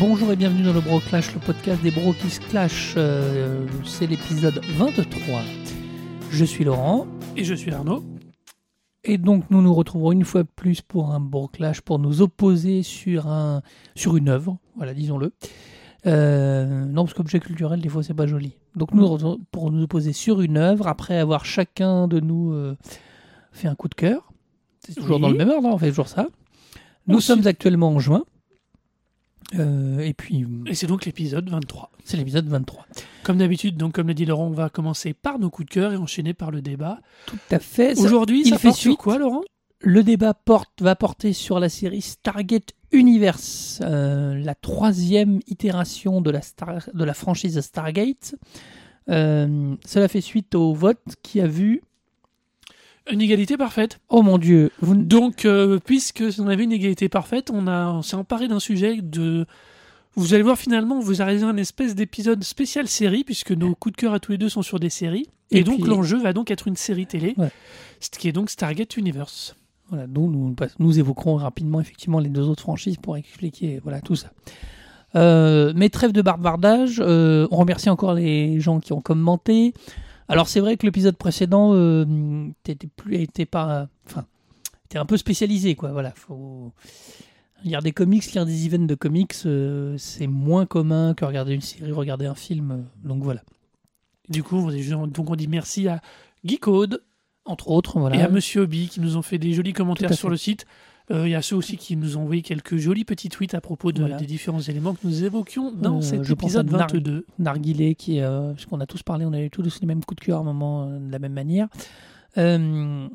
Bonjour et bienvenue dans le Bro Clash, le podcast des bros qui se clash. Euh, c'est l'épisode 23. Je suis Laurent Et je suis Arnaud. et donc nous nous retrouverons une fois de plus pour un Bro Clash pour nous opposer sur, un, sur une œuvre. Voilà, disons-le. Euh, non, parce qu'objet culturel, des fois, c'est pas joli. Donc nous, pour nous opposer sur une œuvre, après avoir chacun de nous euh, fait un coup de cœur. C'est toujours Oui. dans le même ordre, hein, on fait toujours ça. Nous sommes actuellement en juin. Euh, et puis, Et c'est donc l'épisode 23. c'est l'épisode 23. Comme d'habitude, donc comme l'a dit Laurent, on va commencer par nos coups de cœur et enchaîner par le débat. Tout à fait. Aujourd'hui, il ça fait porte sur quoi, Laurent? Le débat porte, va porter sur la série Stargate Universe, euh, la troisième itération de la, Star- de la franchise Stargate. Euh, cela fait suite au vote qui a vu. Une égalité parfaite. Oh mon dieu, vous Donc, euh, puisque on avait une égalité parfaite, on, a, on s'est emparé d'un sujet de. Vous allez voir finalement, on vous a réalisé un espèce d'épisode spécial série, puisque nos coups de cœur à tous les deux sont sur des séries. Et, Et donc puis- l'enjeu va donc être une série télé, Ouais. ce qui est donc Stargate Universe. Voilà, donc nous, nous évoquerons rapidement effectivement les deux autres franchises pour expliquer voilà tout ça. Euh, mais trêve de barbardage, euh, on remercie encore les gens qui ont commenté. Alors c'est vrai que l'épisode précédent euh, t'étais plus était pas enfin était un peu spécialisé quoi voilà faut lire des comics lire des events de comics euh, c'est moins commun que regarder une série regarder un film euh, donc voilà. Du coup, on dit, donc on dit merci à Guy Code, entre autres voilà. et à Monsieur Obi qui nous ont fait des jolis commentaires sur le site. Euh, Il y a ceux aussi qui nous ont envoyé quelques jolis petits tweets à propos de, Voilà. des différents éléments que nous évoquions dans Euh, cet je pense à épisode Nar- 22. Narguilé, qui euh, parce qu'on a tous parlé, on a eu tous les mêmes coups de cœur à un moment euh, de la même manière. Euh,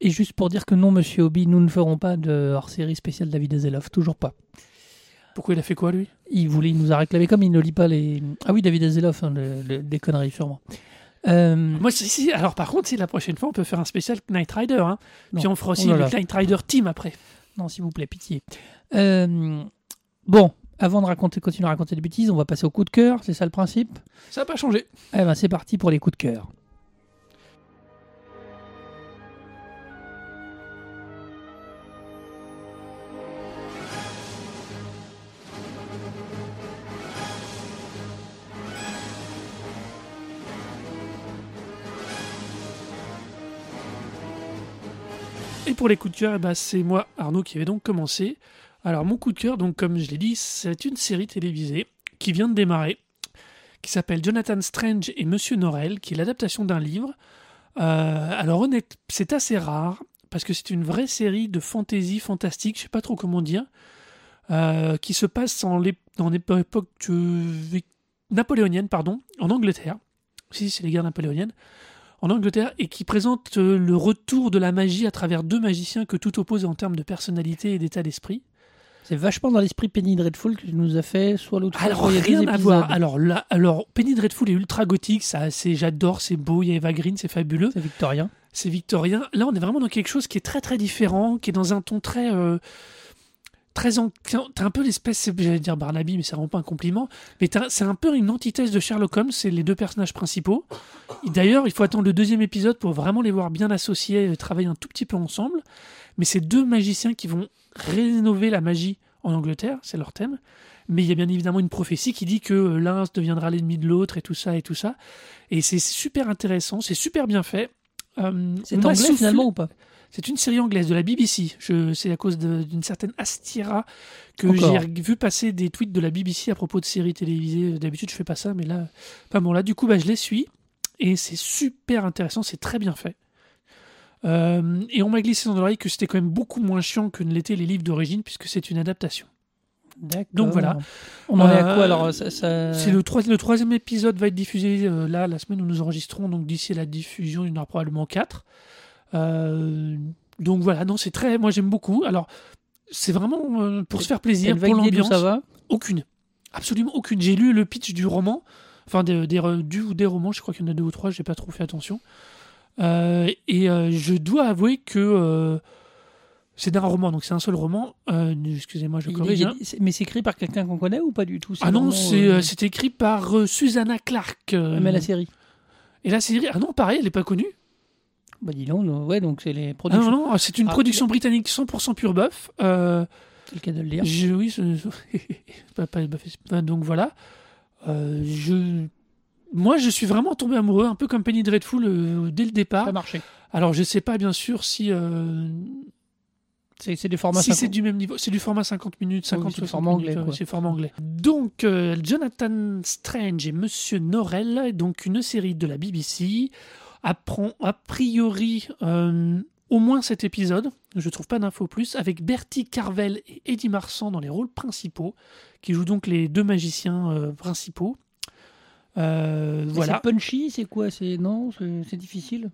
et juste pour dire que non, Monsieur Obi, nous ne ferons pas de hors-série spéciale David Azeloff, toujours pas. Pourquoi il a fait quoi lui? Il voulait, il nous a réclamé comme il ne lit pas les. Ah oui, David Azeloff, hein, le- le- des conneries sûrement. Euh, Moi, si, si, alors par contre, si la prochaine fois on peut faire un spécial Knight Rider, hein. Puis on fera aussi Oh là le. Knight Rider Team après. Non, s'il vous plaît, pitié. Euh, bon, avant de raconter, continuer à raconter des bêtises, on va passer au coup de cœur, c'est ça le principe? Ça n'a pas changé. Eh ben, c'est parti pour les coups de cœur. Pour les coups de cœur, eh ben, c'est moi, Arnaud, qui vais donc commencer. Alors, mon coup de cœur, donc, comme je l'ai dit, c'est une série télévisée qui vient de démarrer, qui s'appelle Jonathan Strange et Monsieur Norrell, qui est l'adaptation d'un livre. Euh, alors, honnête, c'est assez rare, parce que c'est une vraie série de fantasy fantastique, je sais pas trop comment dire, euh, qui se passe en dans l'époque euh, napoléonienne, pardon, en Angleterre. Si, c'est les guerres napoléoniennes en Angleterre et qui présente euh, le retour de la magie à travers deux magiciens que tout oppose en termes de personnalité et d'état d'esprit. C'est vachement dans l'esprit Penny Dreadful que tu nous as fait, soit l'autre Alors soit rien à voir. Alors là, alors Penny Dreadful est ultra gothique, ça, c'est j'adore, c'est beau, il y a Eva Green, c'est fabuleux, C'est victorien. c'est victorien. Là, on est vraiment dans quelque chose qui est très très différent, qui est dans un ton très très en... t'as un peu l'espèce, j'allais dire Barnaby, mais ça rend pas un compliment. Mais c'est un peu une antithèse de Sherlock Holmes, c'est les deux personnages principaux. D'ailleurs, il faut attendre le deuxième épisode pour vraiment les voir bien associés, et travailler un tout petit peu ensemble. Mais c'est deux magiciens qui vont rénover la magie en Angleterre, c'est leur thème. Mais il y a bien évidemment une prophétie qui dit que euh, l'un deviendra l'ennemi de l'autre et tout ça et tout ça. Et c'est super intéressant, c'est super bien fait. Euh, C'est anglais soufflé- finalement ou pas? C'est une série anglaise de la BBC. Je, c'est à cause d'une certaine Astira que j'ai vu passer des tweets de la BBC à propos de séries télévisées. D'habitude, je fais pas ça, mais là, enfin bon, là, du coup, bah, je les suis et c'est super intéressant. C'est très bien fait. Euh, et on m'a glissé dans l'oreille que c'était quand même beaucoup moins chiant que ne l'étaient les livres d'origine puisque c'est une adaptation. Donc voilà. On en est à Euh, quoi alors ça, ça- C'est le, troi- le troisième épisode va être diffusé euh, là la semaine où nous enregistrons. Donc d'ici à la diffusion, il y en aura probablement quatre. Euh, donc voilà, non, c'est très. Moi j'aime beaucoup. Alors c'est vraiment euh, pour se faire plaisir, pour l'ambiance. ça va? Aucune, absolument aucune. J'ai lu le pitch du roman, enfin des, du ou des romans. Je crois qu'il y en a deux ou trois. J'ai pas trop fait attention. Euh, et euh, je dois avouer que euh, c'est d'un roman, donc c'est un seul roman. Euh, Excusez-moi, je corrige. hein. Mais c'est écrit par quelqu'un qu'on connaît ou pas du tout? Ah non, c'est euh, euh, c'est écrit par euh, Susanna Clark. Mais la série. Et la série, ah non, pareil, elle n'est pas connue. Bah dis donc, non, ouais, donc c'est les Ah productions. non, non, c'est une Ah, production britannique 100% pure bœuf. C'est le cas de le dire. Je- oui, pas- pas- pas- donc voilà. Je, moi, je suis vraiment tombé amoureux, un peu comme Penny Dreadful euh, dès le départ. Ça a marché. Alors, je sais pas bien sûr si euh, C'est c'est des formats si 50. c'est du même niveau. C'est du format 50 minutes, 50 c'est le 60 format anglais, ouais, quoi. C'est format anglais. Donc, euh, Jonathan Strange et Monsieur Norrell, donc une série de la BBC, apprend a priori euh, au moins cet épisode. Je trouve pas d'infos plus avec Bertie Carvel et Eddie Marsan dans les rôles principaux, qui jouent donc les deux magiciens euh, principaux. Euh, voilà. C'est punchy, c'est quoi? C'est non, c'est c'est difficile?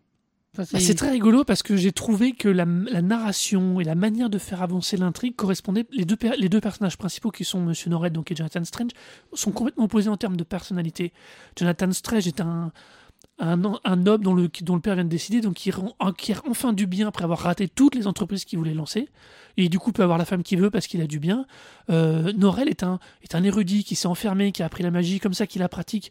Enfin, Bah, c'est très rigolo parce que j'ai trouvé que la, la narration et la manière de faire avancer l'intrigue correspondaient. Les deux, per- les deux personnages principaux qui sont Monsieur Norred donc, et Jonathan Strange sont complètement opposés en termes de personnalité. Jonathan Strange est un, un, un noble dont le, dont le père vient de décider, donc qui acquiert enfin du bien après avoir raté toutes les entreprises qu'il voulait lancer. Et du coup peut avoir la femme qu'il veut parce qu'il a du bien. Euh, Norrell est un, est un érudit qui s'est enfermé, qui a appris la magie comme ça, qui la pratique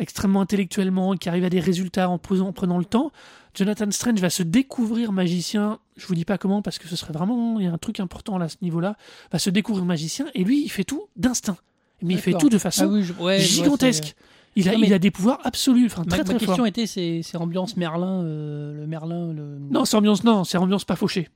extrêmement intellectuellement, qui arrive à des résultats en, posant- en prenant le temps. Jonathan Strange va se découvrir magicien, je vous dis pas comment parce que ce serait vraiment, il y a un truc important là, à ce niveau-là, va se découvrir magicien et lui il fait tout d'instinct. Mais il fait tout de Ah façon oui, je- ouais, je vois, gigantesque. Il a, Non, il a des pouvoirs absolus, enfin Ma, très ma très question fort. était, c'est ambiance Merlin, euh, le Merlin, le. Non, c'est ambiance, non, c'est ambiance pas fauchée.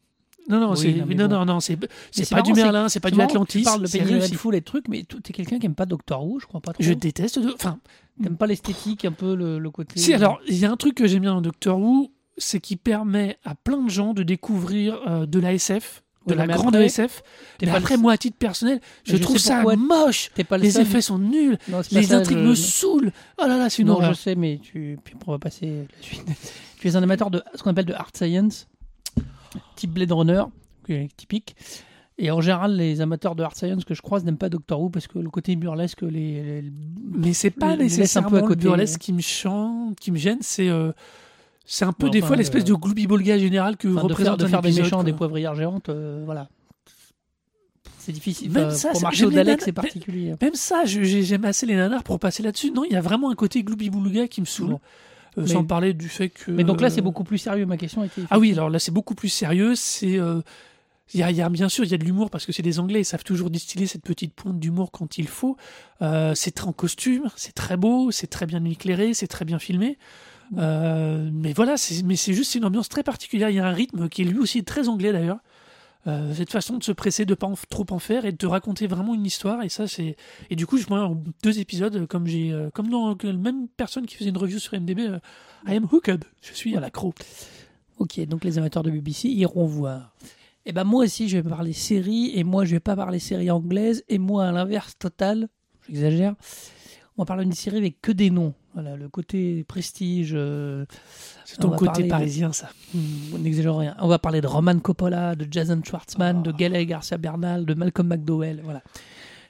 Non, non, Oui, c'est, non, non, bon. non, non, c'est, pas du Merlin, c'est pas du Atlantis. Tu parles de Penny et de trucs, mais tu es quelqu'un qui aime pas Doctor Who, je crois pas trop. Je déteste, enfin, T'aimes pas l'esthétique, un peu le, le côté. Si, alors, il y a un truc que j'aime bien dans Doctor Who, c'est qu'il permet à plein de gens de découvrir euh, de la SF, de Ouais, la mais grande après, SF. Mais pas après, le- moi, à titre personnel, je, trouve ça moche. T'es pas le Les seul. effets sont nuls. Non, Les ça, intrigues je- me saoulent. Oh là là, c'est une Non, horreur. je sais, mais tu, puis on va passer la suite. tu es un amateur de ce qu'on appelle de hard science, type Blade Runner, typique. Et en général, les amateurs de hard science que je croise n'aiment pas Doctor Who parce que le côté burlesque, les, les- Mais c'est pas les laisse un peu nécessairement à le côté. burlesque qui me chante, qui me gêne, c'est euh, c'est un peu des enfin, fois l'espèce euh, de gloubi-boulga général que enfin, de faire, représente de un faire des épisode, méchants, quoi. des poivrières géantes, euh, voilà. C'est difficile. Même ça, pour c'est- particulier. Même ça, j'aime assez les nanars pour passer là-dessus. Non, il y a vraiment un côté gloubi-boulga qui me saoule. Euh, Mais- sans parler du fait que. Mais donc là, c'est beaucoup plus sérieux. Ma question était. Ah oui, alors là, c'est beaucoup plus sérieux. C'est. euh, il y a, bien sûr, il y a de l'humour parce que c'est des Anglais, ils savent toujours distiller cette petite pointe d'humour quand il faut. Euh, c'est très en costume, c'est très beau, c'est très bien éclairé, c'est très bien filmé. Euh, mais voilà, mais c'est juste une ambiance très particulière. Il y a un rythme qui est lui aussi très anglais d'ailleurs. Euh, cette façon de se presser, de pas trop en faire et de te raconter vraiment une histoire. Et ça, c'est. Et du coup, je en deux épisodes, comme j'ai, comme dans la même personne qui faisait une review sur MDB, I am hooked. Je suis à l'accro. Ok, donc les amateurs de BBC iront voir. Et ben moi aussi, je vais parler séries, et moi, je vais pas parler séries anglaises, et moi, à l'inverse total, j'exagère, on va parler d'une série avec que des noms. Voilà, le côté prestige. euh, C'est ton côté parler parisien, ça. hmm, on n'exagère rien. On va parler de Roman Coppola, de Jason Schwartzman, de Ah. Gaël Garcia Bernal, de Malcolm McDowell. Voilà.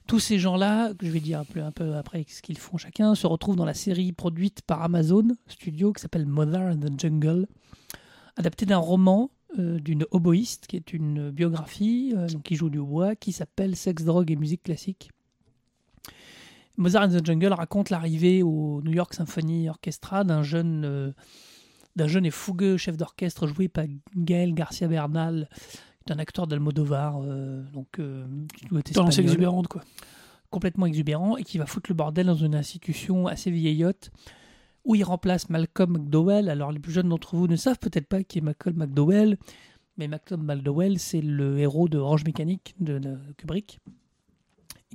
Tous ces gens-là, que je vais dire un peu, un peu après ce qu'ils font chacun, se retrouvent dans la série produite par Amazon Studio qui s'appelle Mother in the Jungle, adaptée d'un roman euh, d'une oboïste qui est une biographie euh, donc qui joue du bois qui s'appelle Sex, drogue et musique classique. Mozart in the Jungle raconte l'arrivée au New York Symphony Orchestra d'un jeune, euh, d'un jeune et fougueux chef d'orchestre joué par Gaël Garcia Bernal, qui est un acteur d'Almodovar, donc qui doit être Tendance espagnol exubérante, quoi. complètement exubérant et qui va foutre le bordel dans une institution assez vieillotte où il remplace Malcolm McDowell. Alors les plus jeunes d'entre vous ne savent peut-être pas qui est Malcolm McDowell, mais Malcolm McDowell c'est le héros de Orange Mécanique de, de Kubrick,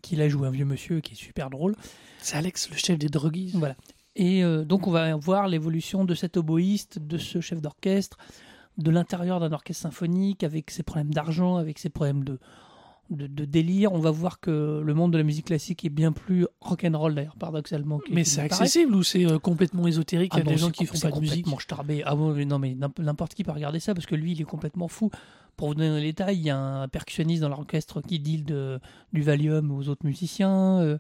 qui là joue un vieux monsieur qui est super drôle. C'est Alex, le chef des droguistes. Voilà. Et euh, donc on va voir l'évolution de cet oboïste, de ce chef d'orchestre, de l'intérieur d'un orchestre symphonique, avec ses problèmes d'argent, avec ses problèmes de, de, de délire. On va voir que le monde de la musique classique est bien plus rock'n'roll d'ailleurs, paradoxalement. Mais c'est accessible ou c'est euh, complètement ésotérique? Il y a Ah des non, gens c'est qui font pas de musique. complètement starbé. Ah bon, mais non, mais n'imp- n'importe qui peut regarder ça parce que lui, il est complètement fou. Pour vous donner les détails, il y a un percussionniste dans l'orchestre qui deal de, du Valium aux autres musiciens. euh,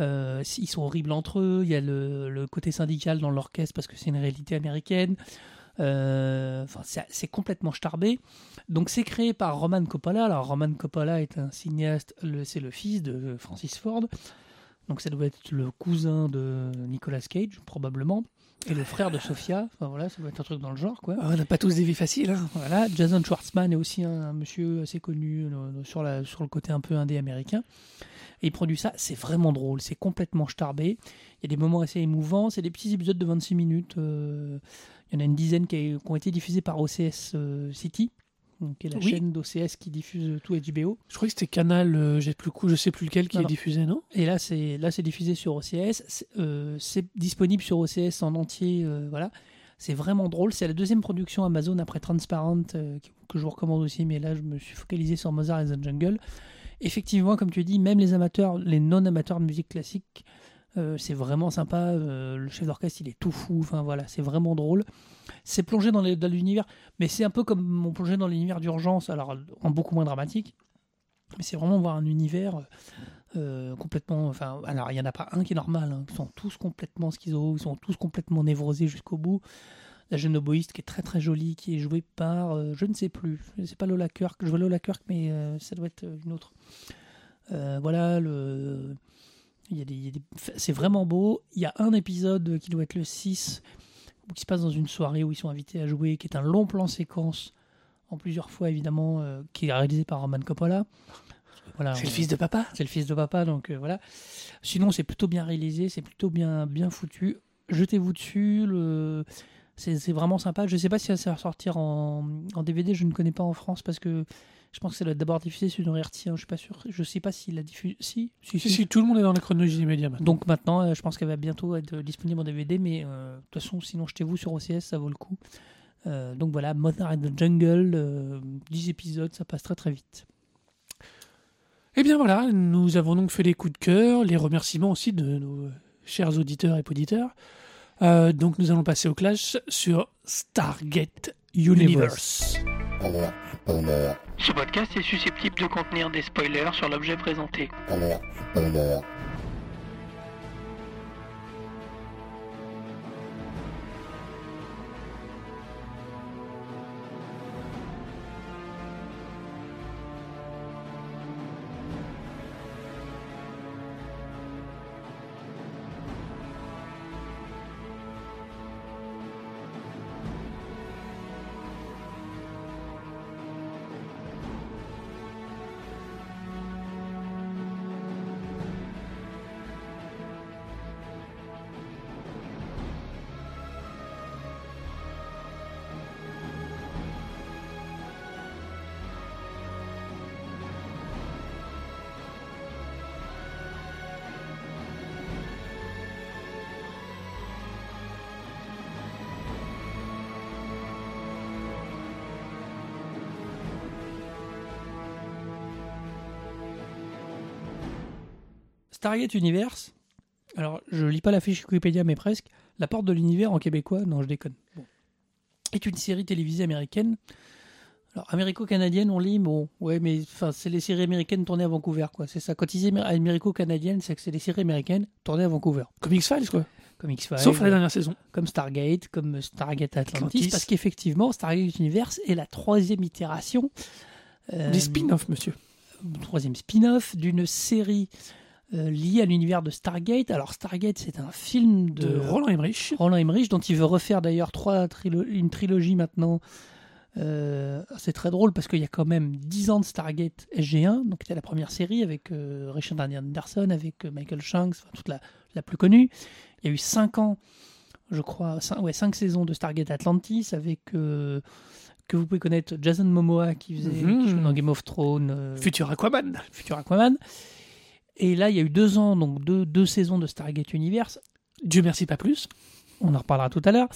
euh, ils sont horribles entre eux. Il y a le, le côté syndical dans l'orchestre parce que c'est une réalité américaine. Euh, Enfin, c'est complètement starbé. Donc, c'est créé par Roman Coppola. Alors, Roman Coppola est un cinéaste. C'est le fils de Francis Ford. Donc ça doit être le cousin de Nicolas Cage, probablement, et le frère de Sofia. Enfin voilà, ça doit être un truc dans le genre, quoi. Ah, on n'a pas tous des vies faciles. Hein. Voilà, Jason Schwartzman est aussi un, un monsieur assez connu euh, sur, la, sur le côté un peu indé américain. Et il produit ça, c'est vraiment drôle, c'est complètement starbé. Il y a des moments assez émouvants, c'est des petits épisodes de 26 minutes. euh, il y en a une dizaine qui, a- qui ont été diffusés par OCS euh, City, donc, qui est la Oui. chaîne d'OCS qui diffuse tout HBO. Je crois que c'était Canal, euh, j'ai plus coup, je sais plus lequel qui Non, est non. diffusé, non? Et là, c'est là, c'est diffusé sur OCS. C'est euh, c'est disponible sur OCS en entier. euh, voilà, c'est vraiment drôle. C'est la deuxième production Amazon après Transparent que- je vous recommande aussi. Mais là, je me suis focalisé sur Mozart and the Jungle. Effectivement, comme tu dis, même les amateurs, les non-amateurs de musique classique, c'est vraiment sympa. euh, le chef d'orchestre, il est tout fou. Enfin voilà, c'est vraiment drôle. C'est plongé dans l'univers, mais c'est un peu comme on plongeait dans l'univers d'urgence, alors en beaucoup moins dramatique. Mais c'est vraiment voir un univers euh, complètement. Enfin, alors il n'y en a pas un qui est normal. hein. Ils sont tous complètement schizo, ils sont tous complètement névrosés jusqu'au bout. La jeune oboïste qui est très très jolie, qui est jouée par, euh, je ne sais plus, c'est pas Lola Kirk, je vois Lola Kirk, mais euh, ça doit être euh, une autre. Euh, voilà, le, il y a des, il y a des- c'est vraiment beau. Il y a un épisode qui doit être le 6, qui se passe dans une soirée où ils sont invités à jouer, qui est un long plan séquence, en plusieurs fois évidemment, euh, qui est réalisé par Roman Coppola. Voilà, C'est le fils de papa c'est le fils de papa, donc euh, voilà. Sinon, c'est plutôt bien réalisé, c'est plutôt bien, bien foutu. Jetez-vous dessus, le... c'est vraiment sympa. Je sais pas si ça va sortir en, en DVD, je ne connais pas en France parce que je pense que ça doit être d'abord diffusé sur une RT1, je suis pas sûr. Je sais pas s'il. Si, si, si, si, tout le monde est dans la chronologie des médias maintenant. Donc maintenant, euh, je pense qu'elle va bientôt être disponible en DVD, mais euh, de toute façon, sinon, jetez-vous sur OCS, ça vaut le coup. Euh, donc voilà, Mother in the Jungle, euh, 10 épisodes, ça passe très très vite. Eh bien voilà, nous avons donc fait les coups de cœur, les remerciements aussi de nos chers auditeurs et auditeurs. Euh, donc nous allons passer au clash sur Stargate Universe. Spoiler, Ce podcast est susceptible de contenir des spoilers sur l'objet présenté. spoiler, Stargate Universe, alors je lis pas la fiche Wikipédia, mais presque. La porte de l'univers en québécois, non, je déconne. Bon. Est une série télévisée américaine. Alors, américo-canadienne, on lit, bon, ouais, mais enfin, c'est les séries américaines tournées à Vancouver, quoi. C'est ça. Quand ils disent améri- américo-canadienne, c'est que c'est les séries américaines tournées à Vancouver. Comme X-Files, quoi. Comme X-Files. Sauf la dernière saison. comme Stargate, comme Stargate Atlantis, Atlantis. parce qu'effectivement, Stargate Universe est la troisième itération. euh, Des spin-offs, monsieur. troisième spin-off d'une série euh, liée à l'univers de Stargate. Alors Stargate, c'est un film de, De Roland Emmerich. Roland Emmerich, dont il veut refaire d'ailleurs trois trilo- une trilogie maintenant. Euh, c'est très drôle parce qu'il y a quand même 10 ans de Stargate SG1, donc c'était la première série avec euh, Richard Anderson, avec euh, Michael Shanks, enfin, toute la, la plus connue. Il y a eu 5 ans, je crois, 5, ouais, cinq saisons de Stargate Atlantis avec que vous pouvez connaître Jason Momoa qui faisait qui jouait dans Game of Thrones, Futur Aquaman. futur Aquaman. Et là, il y a eu deux ans, donc deux, deux saisons de Stargate Universe. Dieu merci, pas plus. On en reparlera tout à l'heure.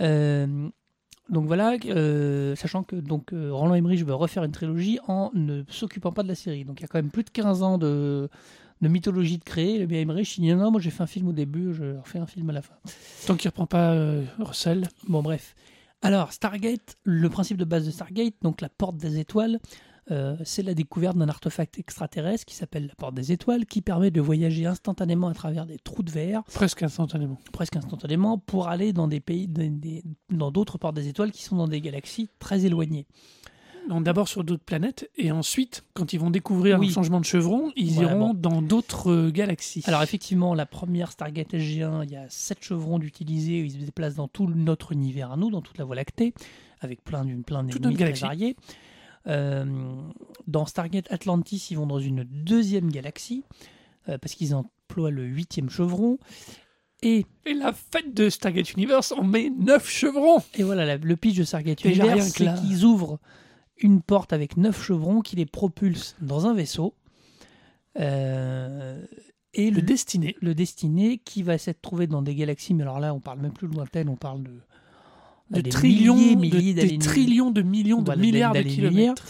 Euh, donc voilà, euh, sachant que donc euh, Roland Emmerich veut refaire une trilogie en ne s'occupant pas de la série. Donc il y a quand même plus de 15 ans de, de mythologie de créer. Le bien Emmerich, il dit non, moi j'ai fait un film au début, je refais un film à la fin. Tant qu'il reprend pas euh, Russell. Bon, bref. Alors, Stargate, le principe de base de Stargate, donc la porte des étoiles, euh, c'est la découverte d'un artefact extraterrestre qui s'appelle la porte des étoiles, qui permet de voyager instantanément à travers des trous de verre, Presque instantanément. presque instantanément, pour aller dans des pays, des- des- dans d'autres portes des étoiles qui sont dans des galaxies très éloignées. d'abord sur d'autres planètes, et ensuite, quand ils vont découvrir Oui. le changement de chevron, ils Voilà, iront bon. dans d'autres euh, galaxies. Alors effectivement, la première Stargate SG1, il y a sept chevrons d'utilisés, ils se déplacent dans tout notre univers à nous, dans toute la Voie lactée, avec plein d'une plein d'ennemis très variés. Euh, dans Stargate Atlantis, ils vont dans une deuxième galaxie, euh, parce qu'ils emploient le huitième chevron. Et, Et la fête de Stargate Universe, on met 9 chevrons et voilà, la- le pitch de Stargate Déjà, Universe, c'est là. qu'ils ouvrent une porte avec neuf chevrons qui les propulsent dans un vaisseau. Euh, et Le le, destiné. le destiné qui va s'être trouvé dans des galaxies, mais alors là, on parle même plus lointaine, on parle de, De des trillions, milliers, de- milliers des d'années- trillions de millions de Voilà, milliards de kilomètres.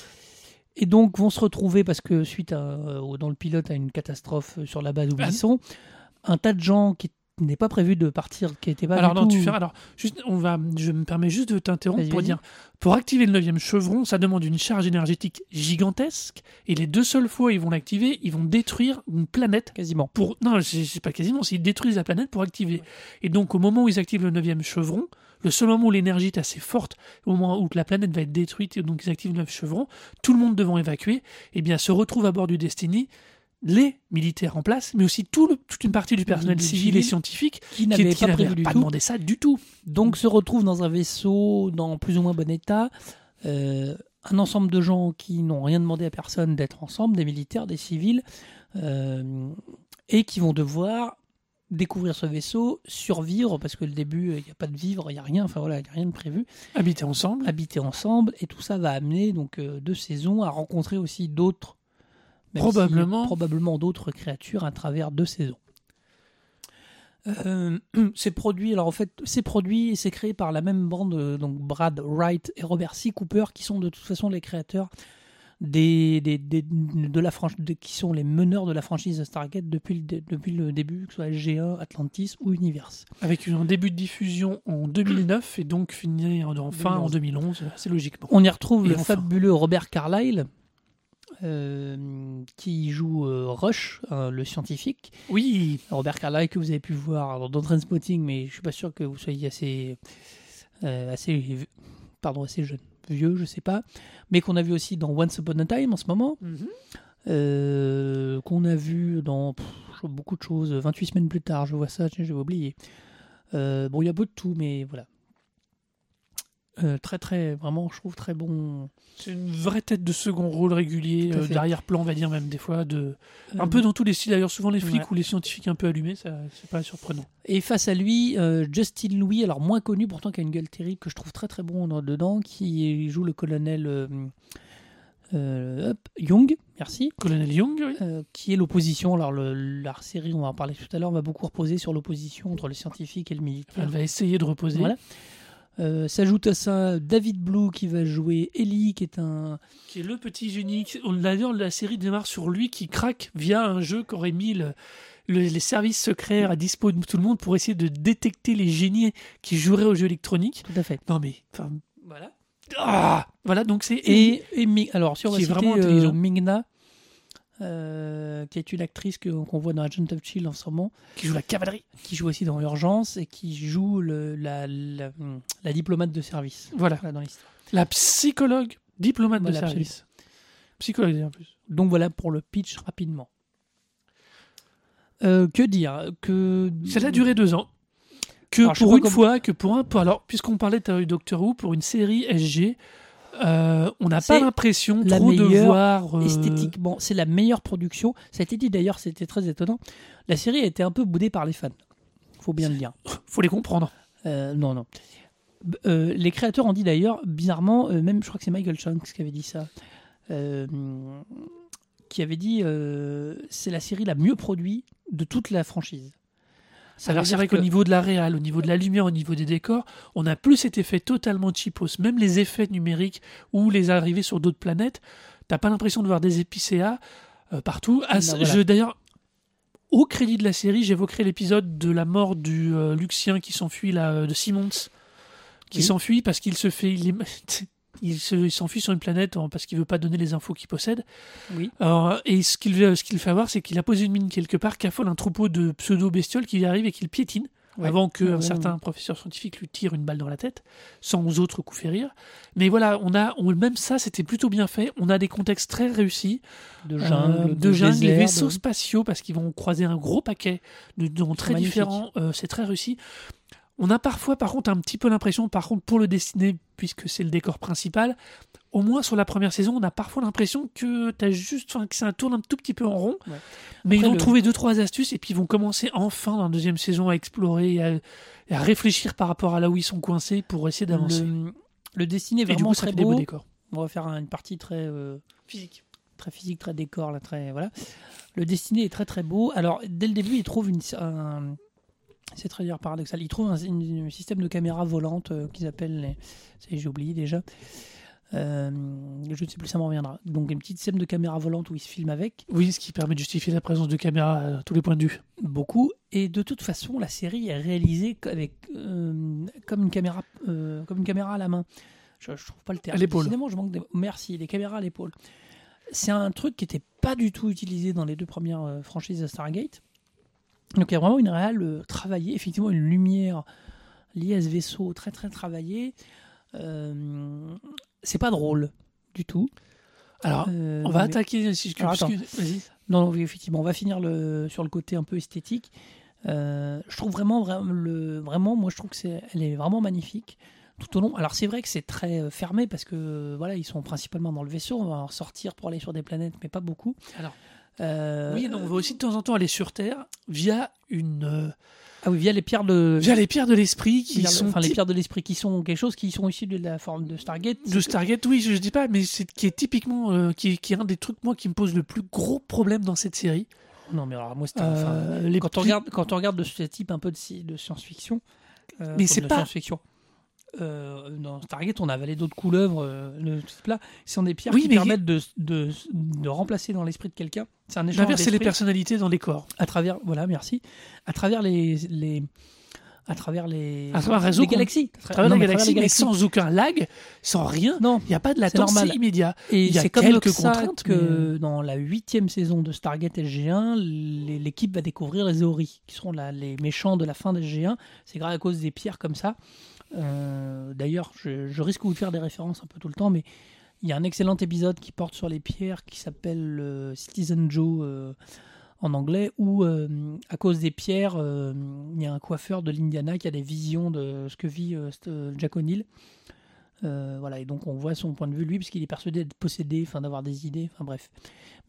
Et donc vont se retrouver, parce que suite à, euh, dans le pilote à une catastrophe sur la base où Ah. ils sont, un tas de gens qui n'est pas prévu de partir, qui n'étaient pas Alors du non, tout... tu fais. Alors, juste, on va. Je me permets juste de t'interrompre pour dire. Pour activer le neuvième chevron, ça demande une charge énergétique gigantesque, et les deux seules fois où ils vont l'activer, ils vont détruire une planète Quasiment. pour non c'est pas quasiment c'est ils détruisent la planète pour activer et donc au moment où ils activent le neuvième chevron le seul moment où l'énergie est assez forte au moment où la planète va être détruite et donc ils activent le neuvième chevron tout le monde devant évacuer et bien se retrouve à bord du Destiny les militaires en place mais aussi tout le- toute une partie du personnel civil et scientifique Qui n'avait prévu du pas tout. demandé ça du tout Donc se retrouvent dans un vaisseau dans plus ou moins bon état. euh, un ensemble de gens qui n'ont rien demandé à personne d'être ensemble, des militaires, des civils, euh, et qui vont devoir découvrir ce vaisseau, survivre, parce que le début, il n'y a pas de vivre, il n'y a rien, enfin voilà, il n'y a rien de prévu, habiter ensemble habiter ensemble, et tout ça va amener donc euh, deux saisons à rencontrer aussi d'autres, si, Probablement. probablement d'autres créatures à travers deux saisons. Euh, c'est produit, alors en fait, c'est produit et c'est créé par la même bande, euh, donc Brad Wright et Robert C. Cooper, qui sont de toute façon les créateurs des, des, des- de la franchise, qui sont les meneurs de la franchise Stargate depuis le, depuis le début, que ce soit G1, Atlantis ou Universe. avec un début de diffusion en 2009 et donc fini en, en fin en 2011 assez logiquement On y retrouve Et le enfin. fabuleux Robert Carlyle, euh, qui joue euh, Rush, hein, le scientifique. oui Robert Carlyle que vous avez pu voir dans Trainspotting, mais je suis pas sûr que vous soyez assez, euh, assez, pardon, assez jeune, vieux, je sais pas, mais qu'on a vu aussi dans Once Upon a Time en ce moment, euh, qu'on a vu dans pff, beaucoup de choses. 28 semaines plus tard, je vois ça, tiens, j'avais oublié. Euh, bon, il y a peu de tout, mais voilà. Euh, très très vraiment je trouve très bon C'est une vraie tête de second rôle régulier, euh, fait. d'arrière-plan, on va dire même des fois, de un Euh, peu dans tous les styles. D'ailleurs, souvent les flics Ouais. ou les scientifiques un peu allumés, ça c'est pas surprenant. Et face à lui, euh, Justin Louis, alors moins connu pourtant qui a une gueule terrible, que je trouve très très bon dans- dedans, qui joue le colonel euh, Young, merci, Colonel Young, oui. euh, qui est l'opposition. Alors le, la série, on va en parler tout à l'heure, on va beaucoup reposer sur l'opposition entre le scientifique et le militaire. elle va essayer de reposer. Voilà. Euh, S'ajoute à ça David Blue qui va jouer Ellie, qui est un, Qui est le petit génie. D'ailleurs, la série démarre sur lui qui craque via un jeu qu'aurait mis le- le- les services secrets à dispo de tout le monde pour essayer de détecter les génies qui joueraient aux jeux électroniques. tout à fait. Non mais, enfin, voilà. Ah voilà, donc c'est Et, et Mi- alors si on va Qui est citer vraiment euh. Mingna, euh, qui est une actrice qu'on voit dans Agent of Shield en ce moment. qui joue la cavalerie. qui joue aussi dans Urgence et qui joue le- la, la, la diplomate de service Voilà, voilà, dans l'histoire. la psychologue diplomate Voilà, de service. Psychologue en plus. Donc voilà pour le pitch rapidement. Euh, que dire que Ça a duré deux ans. Que Alors, pour une fois, que pour un. pour- alors, puisqu'on parlait de Doctor Who, pour une série SG, euh, on n'a pas l'impression trop de voir. euh, esthétiquement, c'est la meilleure production. Ça a été dit d'ailleurs, c'était très étonnant. La série a été un peu boudée par les fans. Faut bien le dire. Faut les comprendre. Euh, non, non. Euh, les créateurs ont dit d'ailleurs, bizarrement, même je crois que c'est Michael Shanks qui avait dit ça, qui avait dit c'est la série la mieux produite de toute la franchise. Alors, c'est dire vrai qu'au niveau de la réal, au niveau de la lumière, au niveau des décors, on a plus cet effet totalement cheapos. Même les effets numériques ou les arrivées sur d'autres planètes, t'as pas l'impression de voir des épicéas euh, partout. Ah, Non, c- voilà. je- D'ailleurs, au crédit de la série, j'évoquerai l'épisode de la mort du euh, Luxien qui s'enfuit, là, euh, de Simmons, qui Oui. s'enfuit parce qu'il se fait. Il, est- il se- il s'enfuit sur une planète parce qu'il veut pas donner les infos qu'il possède. Oui. Et ce qu'il ce qu'il fait voir, c'est qu'il a posé une mine quelque part, qu'affole un troupeau de pseudo-bestioles qui arrivent et qui le piétinent. Ouais. avant que Ouais, un ouais, certain professeur scientifique lui tire une balle dans la tête, sans autre coup férir. Mais voilà, on a, on, même ça, c'était plutôt bien fait. On a des contextes très réussis. De Euh, jungle, de jungle, les vaisseaux de- spatiaux, parce qu'ils vont croiser un gros paquet de dons très magnifique. différents. Euh, c'est très réussi. On a parfois, par contre, un petit peu l'impression, par contre, pour le dessiner, puisque c'est le décor principal, au moins sur la première saison, on a parfois l'impression que t'as juste, enfin, que ça tourne un tout petit peu en rond. Ouais. Mais Après, ils ont le- trouvé deux trois astuces et puis ils vont commencer enfin dans la deuxième saison à explorer et à, et à réfléchir par rapport à là où ils sont coincés pour essayer d'avancer. Le, le dessiné est Et du vraiment ça très fait des beaux beau. décors. On va faire une partie très euh, Physique. très physique, très décor, là, très voilà. Le dessiné est très très beau. Alors dès le début, il trouve une, un, c'est très dire paradoxal. Il trouve un, système de caméra volante euh, qu'ils appellent, les, j'ai oublié déjà. Euh, je ne sais plus, ça m'en reviendra. Donc un petit système de caméra volante où il se filme avec Oui, ce qui permet de justifier la présence de caméras à tous les points de vue. beaucoup. Et de toute façon, la série est réalisée avec euh, comme une caméra, comme une caméra à la main. Je, je trouve pas le terme. À l'épaule. Je manque de... Merci, les caméras à l'épaule. C'est un truc qui n'était pas du tout utilisé dans les deux premières franchises de Stargate. Donc il y a vraiment une réelle euh, travaillée, effectivement une lumière liée à ce vaisseau très très travaillée. Euh, c'est pas drôle du tout. Alors, Euh, on va mais- attaquer. Si je... Alors, non, non, oui, effectivement, on va finir le, sur le côté un peu esthétique. Euh, je trouve vraiment, vraiment, le, vraiment, moi je trouve que c'est, elle est vraiment magnifique tout au long. Alors c'est vrai que c'est très fermé parce que voilà, ils sont principalement dans le vaisseau. On va en sortir pour aller sur des planètes, mais pas beaucoup. Alors, Euh, Oui, non, on va aussi de temps en temps aller sur Terre via une euh, Ah oui, via les pierres de, via les pierres de l'esprit qui via- sont enfin les pierres de l'esprit qui sont quelque chose qui sont issues de la forme de Stargate. de Stargate. Oui, je, je dis pas, mais c'est qui est typiquement euh, qui, qui est un des trucs moi qui me pose le plus gros problème dans cette série. Non, mais alors moi, c'était, Euh, enfin, les quand on regarde, quand on regarde de ce type un peu de, de science-fiction, euh, Mais c'est de pas- science-fiction. Euh, dans Stargate, on a avalé d'autres couleuvres. euh, là, ce sont des pierres Oui, qui mais- permettent de, de, de remplacer dans l'esprit de quelqu'un. C'est un échange D'inverser les personnalités dans les corps. à travers. Voilà, merci. À travers les, les à travers les, À travers réseau les galaxies. À travers Non, mais les mais galaxies. sans aucun lag, sans rien. Non, Il n'y a pas de C'est latence, immédiat. Et Il y a comme quelques ça contraintes, que dans la huitième saison de Stargate SG1, les- l'équipe va découvrir les Ori, qui seront la- les méchants de la fin de SG1. C'est grâce à cause des pierres comme ça. Euh, D'ailleurs, je, je risque de vous faire des références un peu tout le temps, mais il y a un excellent épisode qui porte sur les pierres qui s'appelle euh, Citizen Joe euh, en anglais, où euh, à cause des pierres, euh, il y a un coiffeur de l'Indiana qui a des visions de ce que vit euh, Jack O'Neill. Voilà, et donc on voit son point de vue lui, puisqu'il est persuadé d'être possédé, enfin d'avoir des idées, enfin bref.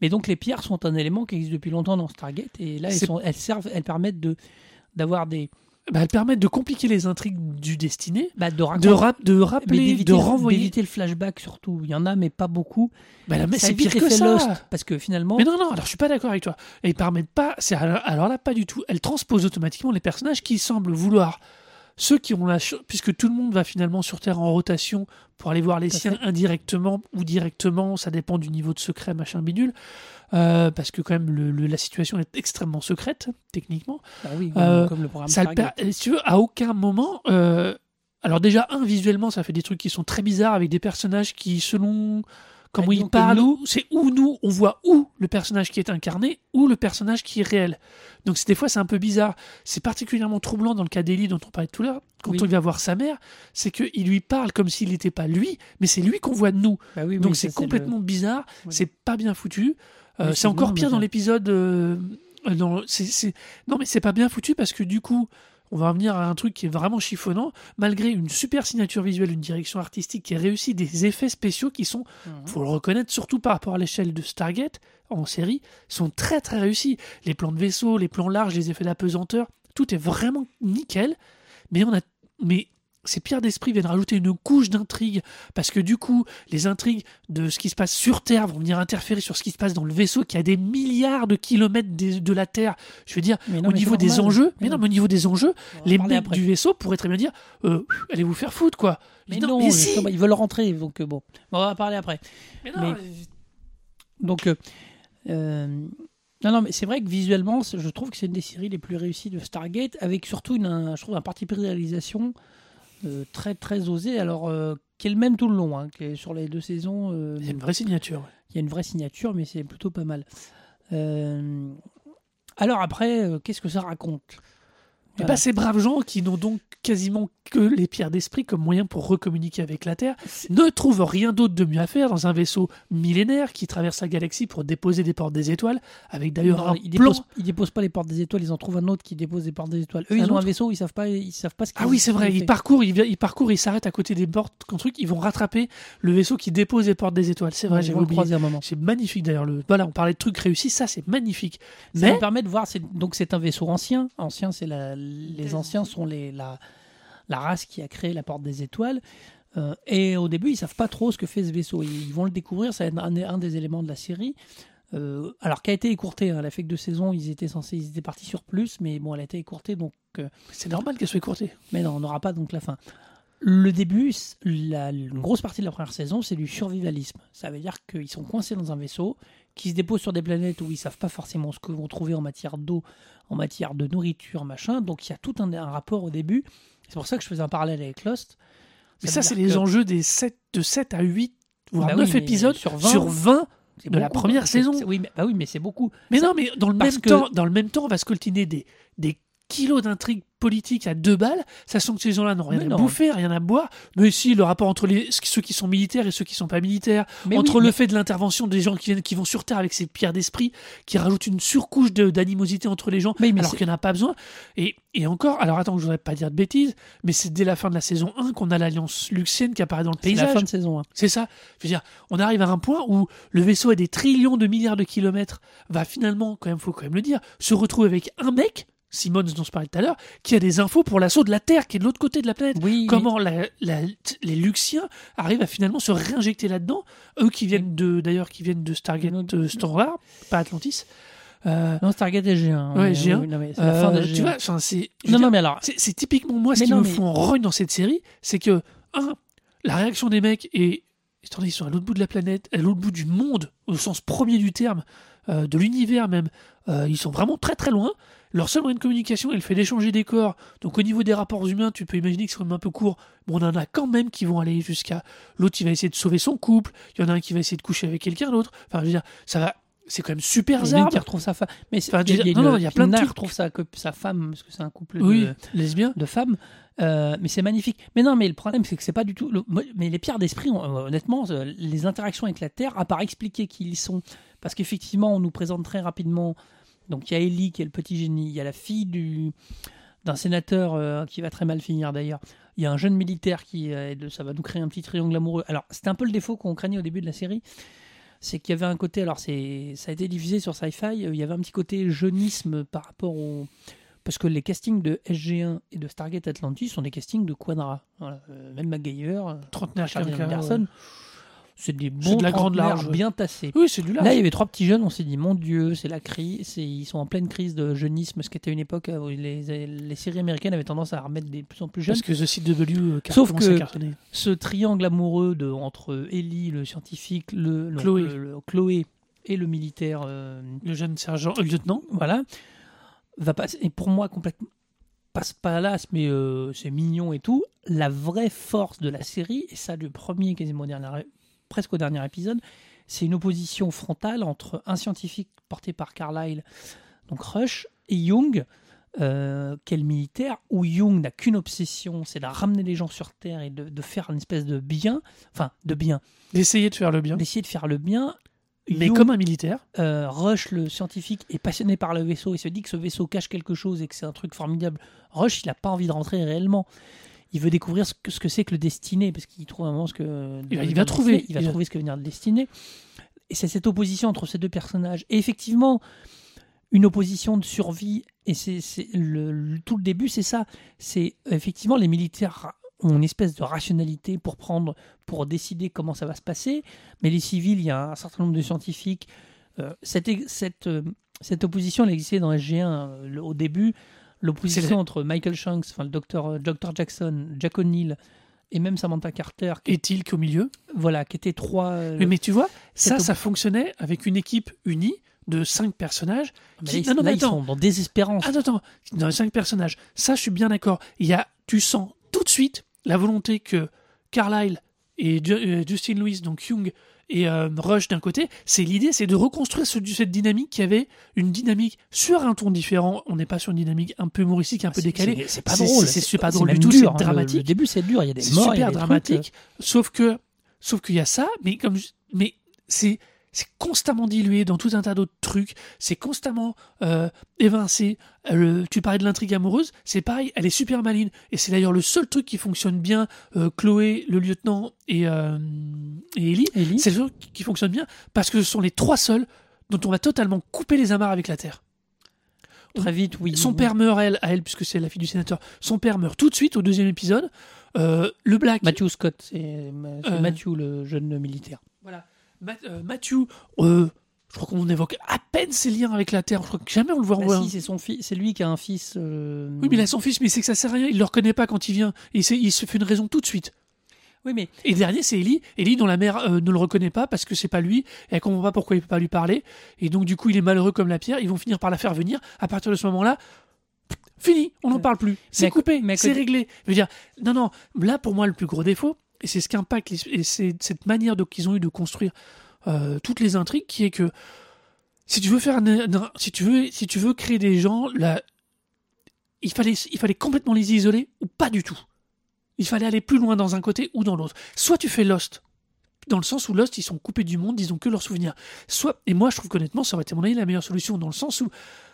Mais donc les pierres sont un élément qui existe depuis longtemps dans Stargate, et là elles, sont, elles servent, elles permettent de d'avoir des Bah, elles permettent de compliquer les intrigues du destiné, bah, de de, raconter, rap- de rappeler, de renvoyer. d'éviter le flashback surtout. Il y en a, mais pas beaucoup. Bah, là, mais c'est pire que ça. Lost, parce que finalement, Mais non, non, alors je suis pas d'accord avec toi. Elles permettent pas, alors là, pas du tout. Elles transposent automatiquement les personnages qui semblent vouloir. Ceux qui ont la ch- puisque tout le monde va finalement sur Terre en rotation pour aller voir les Tout siens indirectement ou directement, ça dépend du niveau de secret, machin bidule. Euh, parce que quand même le- le- la situation est extrêmement secrète techniquement. bah oui, Euh, comme le programme Ça le Stargate. si tu veux, à aucun moment. euh, alors déjà, un visuellement, ça fait des trucs qui sont très bizarres avec des personnages qui, selon comment parlent, nous- c'est où nous on voit où le personnage qui est incarné ou le personnage qui est réel. Donc c'est- des fois c'est un peu bizarre. C'est particulièrement troublant dans le cas d'Ellie dont on parlait tout à l'heure. Quand Oui. on vient voir sa mère, c'est qu'il lui parle comme s'il n'était pas lui, mais c'est lui qu'on voit de nous. Bah oui, Donc c'est complètement bizarre, c'est pas bien foutu. Euh, c'est encore pire dans l'épisode. euh, euh, Non, mais c'est pas bien foutu parce que du coup, on va revenir à un truc qui est vraiment chiffonnant. Malgré une super signature visuelle, une direction artistique qui est réussie, des effets spéciaux qui sont, Mhm. faut le reconnaître, surtout par rapport à l'échelle de Stargate en série, sont très très réussis. Les plans de vaisseau, les plans larges, les effets d'apesanteur, tout est vraiment nickel. Mais on a, mais ces pierres d'esprit viennent rajouter une couche d'intrigue parce que du coup, les intrigues de ce qui se passe sur Terre vont venir interférer sur ce qui se passe dans le vaisseau qui a des milliards de kilomètres des- de la Terre. Je veux dire, Mais non, au mais niveau des normal. enjeux, mais Mais non, mais au niveau des enjeux, On les mecs du vaisseau pourraient très bien dire, euh, allez vous faire foutre quoi. Mais Non, non, mais si. justement, ils veulent rentrer, donc euh, bon. On va en parler après. Mais non, Donc, euh, euh, non, non, mais c'est vrai que visuellement, je trouve que c'est une des séries les plus réussies de Stargate, avec surtout une, un- je trouve un parti pris de réalisation euh, très très osé, alors euh, qui est le même tout le long, hein, qui est sur les deux saisons. euh, il y a une vraie signature. il y a une vraie signature, mais c'est plutôt pas mal. Euh, alors après, euh, qu'est-ce que ça raconte? Voilà. bah, ces braves gens qui n'ont donc quasiment que les pierres d'esprit comme moyen pour recommuniquer avec la Terre ne trouvent rien d'autre de mieux à faire dans un vaisseau millénaire qui traverse la galaxie pour déposer des portes des étoiles, avec d'ailleurs un ils, plan. déposent, ils déposent pas les portes des étoiles, ils en trouvent un autre qui dépose les portes des étoiles. Eux, Un ils ont un vaisseau, ils savent pas, ils savent pas ce qu'ils Ah oui, c'est vrai, ils parcourent, ils, parcourent, ils s'arrêtent à côté des portes, truc, ils vont rattraper le vaisseau qui dépose les portes des étoiles. C'est vrai, le oublié. croiser un moment. C'est magnifique d'ailleurs. Le... Voilà, on parlait de trucs réussis, ça c'est magnifique. Ça Mais permet de voir, donc c'est un vaisseau ancien. Ancien, c'est la, les anciens sont les, la, la race qui a créé la porte des étoiles. Euh, et au début, ils savent pas trop ce que fait ce vaisseau. Ils vont le découvrir, c'est un, un- un des éléments de la série. Euh, alors, qui a été écourté, hein, elle a fait que deux saisons, ils étaient censés, ils étaient partis sur plus, mais bon, elle a été écourtée, donc euh, c'est normal qu'elle soit écourtée. mais non, on n'aura pas donc la fin. Le début, la, une grosse partie de la première saison, c'est du survivalisme. Ça veut dire qu'ils sont coincés dans un vaisseau, qui se déposent sur des planètes où ils savent pas forcément ce que vont trouver en matière d'eau, en matière de nourriture, machin. Donc il y a tout un, un rapport au début. C'est pour ça que je faisais un parallèle avec Lost. Mais ça, c'est les enjeux des 7, de 7 à 8, voire Bah oui, 9 mais épisodes sur sur 20, 20. c'est de la première saison. Oui, mais, bah oui, mais c'est beaucoup. Mais Ça- non, mais dans le, parce même que- temps, dans le même temps, on va scoltiner des, des kilos d'intrigues politiques à deux balles, sachant que ces gens-là n'ont rien Mais à non. bouffer, rien à boire. Mais si, le rapport entre les, ceux qui sont militaires et ceux qui sont pas militaires, Mais entre oui, le mais- fait de l'intervention des gens qui, viennent, qui vont sur Terre avec ces pierres d'esprit, qui rajoutent une surcouche d'animosité entre les gens, alors qu'il n'y en a pas besoin. Et, et encore, alors attends, je voudrais pas dire de bêtises, mais c'est dès la fin de la saison 1 qu'on a l'alliance luxienne qui apparaît dans le c'est la paysage. fin de saison 1. C'est ça. Je veux dire, on arrive à un point où le vaisseau à des trillions de milliards de kilomètres va finalement, quand même, faut quand même le dire, se retrouver avec un mec, Simmons dont je parlais tout à l'heure, qui a des infos pour l'assaut de la Terre, qui est de l'autre côté de la planète. Oui, Comment la- la- les Luxiens arrivent à finalement se réinjecter là-dedans, eux qui viennent de, d'ailleurs, qui viennent de Stargate euh, Standard, pas Atlantis. Euh, Non, Stargate et G1. Ouais, mais- G1. oui, non, mais c'est la fin euh, de tu G1. vois, c'est, Non, non, mais alors, c'est, c'est typiquement moi ce Mais qui non, me mais- fout en rogne dans cette série, c'est que, un, la réaction des mecs est, étant donné qu'ils sont à l'autre bout de la planète, à l'autre bout du monde, au sens premier du terme, euh, de l'univers même, euh, ils sont vraiment très très loin. Leur seul moyen de communication est le fait d'échanger des corps. Donc au niveau des rapports humains, tu peux imaginer que c'est quand même un peu court. Mais on en a quand même qui vont aller jusqu'à l'autre, il va essayer de sauver son couple. Il y en a un qui va essayer de coucher avec quelqu'un d'autre. Enfin, je veux dire, ça va. C'est quand même super zarbe. qui retrouve sa femme. Mais Enfin, il y a- y non, une- non, il y a plein de trucs. retrouve sa, femme, parce que c'est un couple Oui, de, lesbien. de femmes. Euh, mais c'est magnifique. Mais non, mais le problème, c'est que c'est pas du tout. le- mais les pierres d'esprit, on- honnêtement, les interactions avec la Terre, à part expliquer qui ils sont, parce qu'effectivement, on nous présente très rapidement. Donc, il y a Ellie qui est le petit génie. Il y a la fille du d'un sénateur euh, qui va très mal finir d'ailleurs. Il y a un jeune militaire qui euh, ça va nous créer un petit triangle amoureux. Alors, c'était un peu le défaut qu'on craignait au début de la série. C'est qu'il y avait un côté, alors c'est, ça a été diffusé sur Sci-Fi, euh, il y avait un petit côté jeunisme par rapport au, parce que les castings de SG1 et de Stargate Atlantis sont des castings de Quadra. Voilà, euh, même MacGyver, Trentenaire, Charlie c'est des bons de la grande large, bien tassés. Oui, c'est du large. Là, il y avait trois petits jeunes, on s'est dit, mon Dieu, c'est la crise, ils sont en pleine crise de jeunisme, ce qui était une époque euh, où les, les séries américaines avaient tendance à remettre des plus en plus jeunes. Parce que The CW euh, car- Sauf commence que-. Ce triangle amoureux de, entre Ellie, le scientifique, le, non, Chloé. le- le- Chloé et le militaire, euh, Le jeune sergent, euh, lieutenant. voilà, va passer, et pour moi, complètement, passe pas là, mais euh, c'est mignon et tout. La vraie force de la série, et ça du premier, quasiment dernier, presque au dernier épisode, c'est une opposition frontale entre un scientifique porté par Carlyle, donc Rush, et Jung, euh, qui est le militaire, où Jung n'a qu'une obsession, c'est de ramener les gens sur Terre et de, de faire une espèce de bien, enfin de bien, D'essayer de faire le bien. d'essayer de faire le bien. Mais Jung- comme un militaire. euh, Rush, le scientifique, est passionné par le vaisseau et se dit que ce vaisseau cache quelque chose et que c'est un truc formidable. Rush, il n'a pas envie de rentrer réellement. Il veut découvrir ce que ce que c'est que le destiné, parce qu'il trouve un moment ce que. Il va- il va trouver. Il va trouver ce que veut venir le destiné. Et c'est cette opposition entre ces deux personnages. Et effectivement, une opposition de survie. Et c'est c'est le, le- tout le début, c'est ça. C'est effectivement les militaires ont une espèce de rationalité pour prendre, pour décider comment ça va se passer. Mais les civils, il y a un certain nombre de scientifiques. Euh, cette, cette, euh, cette opposition, elle existait dans SG1 euh, au début. L'opposition entre Michael Shanks, enfin le docteur, euh, Dr. Jackson, Jack O'Neill et même Samantha Carter, Est-il qu'au milieu voilà, qui étaient trois. euh, mais, mais tu vois, ça, ça fonctionnait avec une équipe unie de cinq personnages. mais qui- là, ils- non, non, là, ils sont dans désespérance. Attends, attends. Dans les cinq personnages, ça, je suis bien d'accord. Il y a, tu sens tout de suite la volonté que Carlyle et euh, Justin Lewis, donc Young, et euh, Rush d'un côté, c'est l'idée, c'est de reconstruire ce- cette dynamique qui avait une dynamique sur un ton différent. On n'est pas sur une dynamique un peu humoristique, un peu décalée. c'est- pas drôle. c'est- pas drôle du tout, c'est hein. Le- dramatique. Le début, c'est dur. Il y a des C'est morts, y super a des trucs, dramatique. Sauf que, sauf qu'il y a ça, mais comme, mais c'est, c'est constamment dilué dans tout un tas d'autres trucs. C'est constamment euh, évincé. Euh, tu parlais de l'intrigue amoureuse, c'est pareil. Elle est super maline. Et c'est d'ailleurs le seul truc qui fonctionne bien. euh, Chloé, le lieutenant et et Ellie, Ellie. c'est le seul qui- fonctionne bien parce que ce sont les trois seuls dont on va totalement couper les amarres avec la terre. Très vite, oui. Son oui. père meurt à elle, à elle, puisque c'est la fille du sénateur. Son père meurt tout de suite au deuxième épisode. Euh, le Black, Matthew Scott, c'est c'est Euh. Matthew, le jeune militaire. Voilà. Euh, Matthew, euh, je crois qu'on évoque à peine ses liens avec la Terre. Je crois que jamais on le voit en Bah si, c'est son fils, c'est lui qui a un fils. euh, Oui, mais il a son fils, mais c'est que ça sert à rien. Il le reconnaît pas quand il vient. Et il se fait une raison tout de suite. Oui, mais Et le dernier, c'est Ellie. Ellie, dont la mère euh, ne le reconnaît pas parce que c'est pas lui. Et elle comprend pas pourquoi il peut pas lui parler. Et donc, du coup, il est malheureux comme la pierre. Ils vont finir par la faire venir. À partir de ce moment-là, fini. On n'en parle plus. C'est coupé. C'est réglé. Je veux dire, non, non. Là, pour moi, le plus gros défaut, et c'est ce qu'impacte, et c'est cette manière qu'ils ont eu de construire euh, toutes les intrigues, qui est que si tu veux faire si tu veux, si tu veux créer des gens, il fallait, il fallait complètement les isoler ou pas du tout. Il fallait aller plus loin dans un côté ou dans l'autre. Soit tu fais Lost, dans le sens où Lost, ils sont coupés du monde, ils ont que leurs souvenirs. Soit, et moi je trouve qu'honnêtement, ça aurait été à mon avis la meilleure solution, dans le sens où,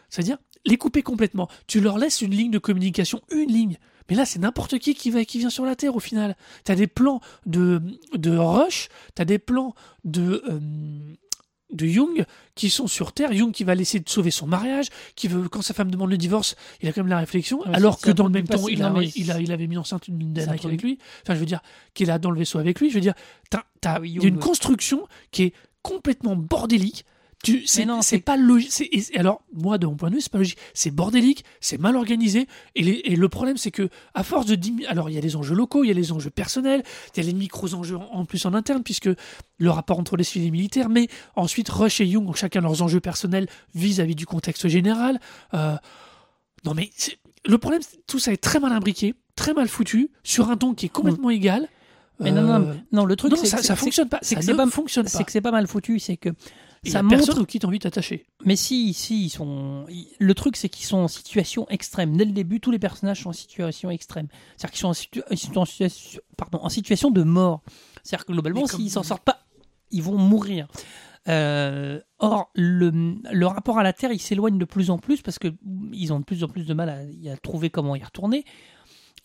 c'est-à-dire, les couper complètement. Tu leur laisses une ligne de communication, une ligne. Mais là, c'est n'importe qui qui, va, qui vient sur la Terre au final. T'as des plans de, de Rush, t'as des plans de, euh, de Jung qui sont sur Terre. Jung qui va laisser de sauver son mariage, qui veut, quand sa femme demande le divorce, il a quand même la réflexion, Ouais, alors que dans le même temps, il, a, mais il, a, il avait mis enceinte une nana peu- avec lui. Enfin, je veux dire, qu'il a dans le vaisseau avec lui. Je veux dire, Ah il y a une construction qui est complètement bordélique. Tu, c'est, non, c'est pas logique. alors, moi, de mon point de vue, c'est pas logique. C'est bordélique, c'est mal organisé. Et, les- et le problème, c'est que, à force de alors, il y a les enjeux locaux, il y a les enjeux personnels, il y a les micros enjeux en, en plus en interne, puisque le rapport entre les civils et les militaires, mais ensuite, Rush et Young ont chacun leurs enjeux personnels vis-à-vis du contexte général. Euh, non, mais c'est- le problème, tout ça est très mal imbriqué, très mal foutu, sur un ton qui est complètement égal. Mais non, non, Euh, non, le truc, c'est ça, que- ça fonctionne pas. c'est Ça que c'est ne pas- fonctionne pas. c'est que c'est pas mal foutu, c'est que Il y ça a montre. personne qui t'as envie de t'attacher. Mais si, si, ils sont. Le truc, c'est qu'ils sont en situation extrême. Dès le début, tous les personnages sont en situation extrême. C'est-à-dire qu'ils sont en, situ- situation, pardon, en situation de mort. C'est-à-dire que globalement, Mais comme- s'ils s'en sortent pas, ils vont mourir. Euh, or, le, le rapport à la Terre, il s'éloigne de plus en plus parce que ils ont de plus en plus de mal à, à trouver comment y retourner.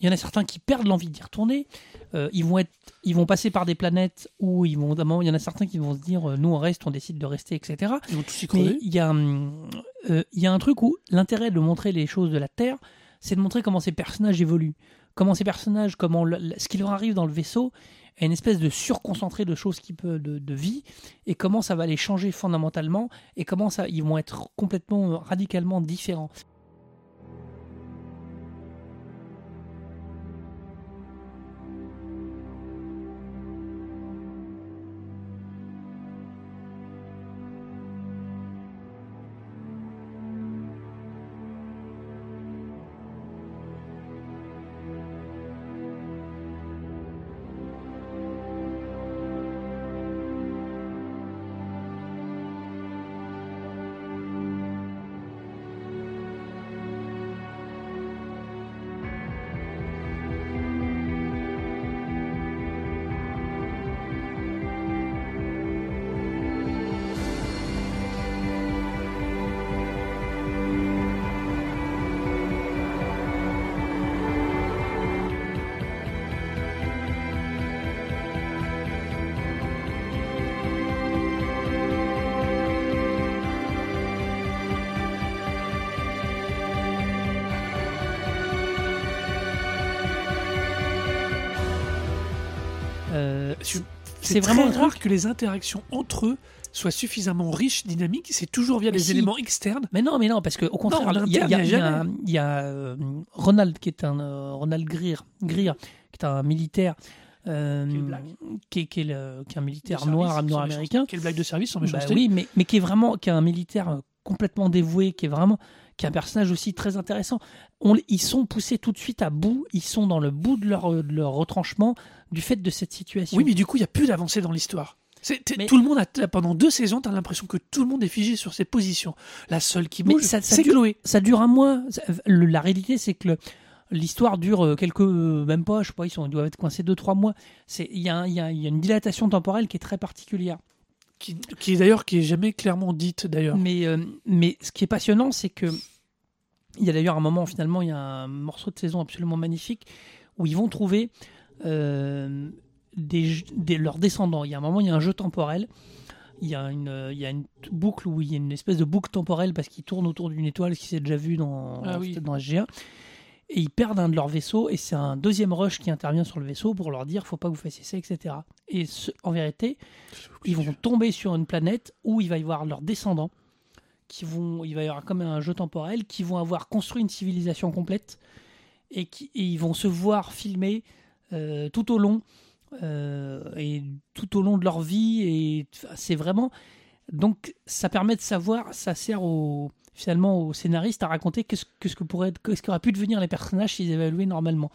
Il y en a certains qui perdent l'envie d'y retourner. Euh, ils vont être, ils vont passer par des planètes où ils vont, il y en a certains qui vont se dire, euh, nous on reste, on décide de rester, etc. Ils vont tous y Mais il y, a, hum, euh, il y a un truc où l'intérêt de montrer les choses de la Terre, c'est de montrer comment ces personnages évoluent. Comment ces personnages, comment le- ce qui leur arrive dans le vaisseau est une espèce de surconcentré de choses qui peut, de, de vie, et comment ça va les changer fondamentalement, et comment ça, ils vont être complètement, radicalement différents. C'est vraiment un rare que les interactions entre eux soient suffisamment riches, dynamiques. C'est toujours via des si. éléments externes. Mais non, mais non, parce qu'au contraire, en il y a, y y y euh, Ronald qui est un euh, Ronald Greer, Greer, qui est un militaire, euh, Qui est qui, est, le- qui est un militaire service, noir, noir américain. Quelle blague de service sans Bah oui, mais, mais qui est vraiment, qui est un militaire euh, complètement dévoué, qui est vraiment, qui est un personnage aussi très intéressant. On, ils sont poussés tout de suite à bout, ils sont dans le bout de leur, de leur retranchement du fait de cette situation. Oui, mais du coup, il n'y a plus d'avancée dans l'histoire. Mais- Tout le monde a pendant deux saisons, t'as l'impression que tout le monde est figé sur ses positions. La seule qui bouge, c'est dure- Chloé. ça dure un mois. Ça- le- la réalité, c'est que l'histoire dure euh, quelques, euh, même pas, je sais pas, ils, sont, ils doivent être coincés 2-3 mois. C'est- Il y, a un- il y a- il y a une dilatation temporelle qui est très particulière. Qui, qui est d'ailleurs qui est jamais clairement dite d'ailleurs. Mais, euh, mais ce qui est passionnant, c'est que il y a d'ailleurs un moment, finalement, il y a un morceau de saison absolument magnifique où ils vont trouver euh, des, des- leurs descendants. Il y a un moment, il y a un jeu temporel. Il y, a une, il y a une boucle où il y a une espèce de boucle temporelle parce qu'ils tournent autour d'une étoile, ce qui s'est déjà vu dans, Ah oui. dans SG1. Et ils perdent un de leurs vaisseaux et c'est un deuxième rush qui intervient sur le vaisseau pour leur dire faut pas que vous fassiez ça, etc. Et en vérité, ils vont tomber sur une planète où il va y avoir leurs descendants qui vont, il va y avoir comme un jeu temporel, qui vont avoir construit une civilisation complète et qui et ils vont se voir filmer euh, tout au long euh, et tout au long de leur vie et c'est vraiment donc ça permet de savoir, ça sert au finalement aux scénaristes à raconter qu'est-ce que ce que pourrait qu'est-ce qu'auraient pu devenir les personnages s'ils évaluaient normalement.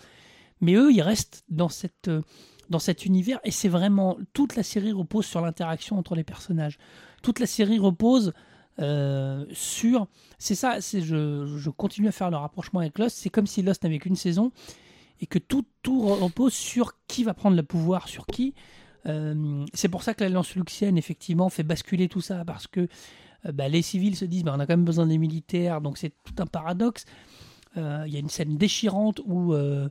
Mais eux, ils restent dans cette euh, dans cet univers et c'est vraiment toute la série repose sur l'interaction entre les personnages. Toute la série repose euh, sur c'est ça, c'est je, je continue à faire le rapprochement avec Lost, c'est comme si Lost n'avait qu'une saison et que tout tout repose sur qui va prendre le pouvoir sur qui. Euh, c'est pour ça que l'alliance luxienne effectivement fait basculer tout ça parce que bah, les civils se disent bah, on a quand même besoin des militaires donc c'est tout un paradoxe. Euh, Il y a une scène déchirante où euh,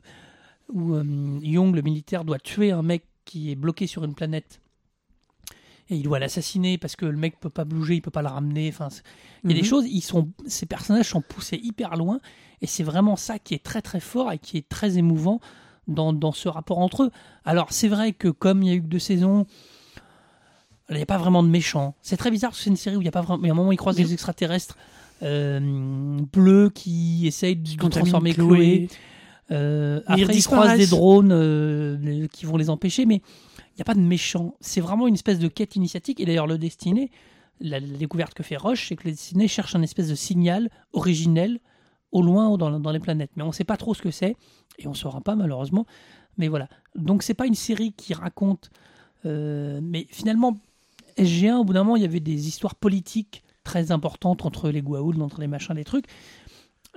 où euh, Young, le militaire, doit tuer un mec qui est bloqué sur une planète. Et il doit l'assassiner parce que le mec peut pas bouger, il peut pas le ramener. Enfin, il y a des Mhm. choses, ils sont, ces personnages sont poussés hyper loin, et c'est vraiment ça qui est très très fort et qui est très émouvant dans, dans ce rapport entre eux. Alors c'est vrai que comme il y a eu que deux saisons, il n'y a pas vraiment de méchants. C'est très bizarre parce que c'est une série où il y a pas vraiment. Y a un moment ils croisent des extraterrestres euh, bleus qui essayent de transformer Chloé. Chloé. Euh, Mais ils après, ils croisent des drones euh, qui vont les empêcher, mais il n'y a pas de méchants. C'est vraiment une espèce de quête initiatique. Et d'ailleurs, le Destiné, la, la découverte que fait Roche, c'est que le Destiné cherche un espèce de signal originel au loin ou dans, dans les planètes. Mais on ne sait pas trop ce que c'est, et on ne saura pas malheureusement. Mais voilà. Donc, c'est pas une série qui raconte. euh, mais finalement, SG1, au bout d'un moment, il y avait des histoires politiques très importantes entre les Goa'uld, entre les machins, les trucs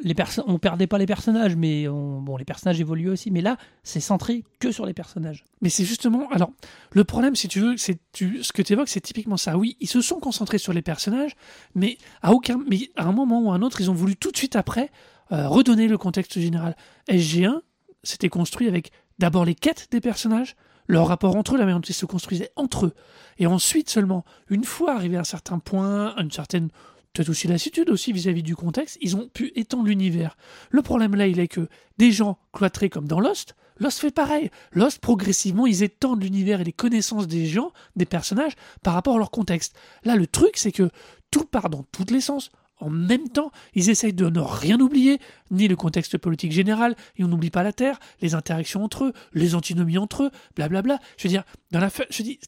les on perdait pas les personnages, mais on- bon, les personnages évoluaient aussi. Mais là, c'est centré que sur les personnages. Mais c'est justement. Alors, le problème, si tu veux, c'est tu, ce que tu évoques, c'est typiquement ça. Oui, ils se sont concentrés sur les personnages, mais à aucun, mais à un moment ou à un autre, ils ont voulu tout de suite après euh, redonner le contexte général. SG1 s'était construit avec d'abord les quêtes des personnages, leur rapport entre eux, la manière dont se construisaient entre eux, et ensuite seulement, une fois arrivé à un certain point, à une certaine peut-être aussi lassitude aussi vis-à-vis du contexte, ils ont pu étendre l'univers. Le problème là, il est que des gens cloîtrés comme dans Lost, Lost fait pareil. Lost, progressivement, ils étendent l'univers et les connaissances des gens, des personnages, par rapport à leur contexte. Là, le truc, c'est que tout part dans tous les sens. En même temps, ils essayent de ne rien oublier, ni le contexte politique général, et on n'oublie pas la Terre, les interactions entre eux, les antinomies entre eux, blablabla. Je veux dire, dans la fin, je dis,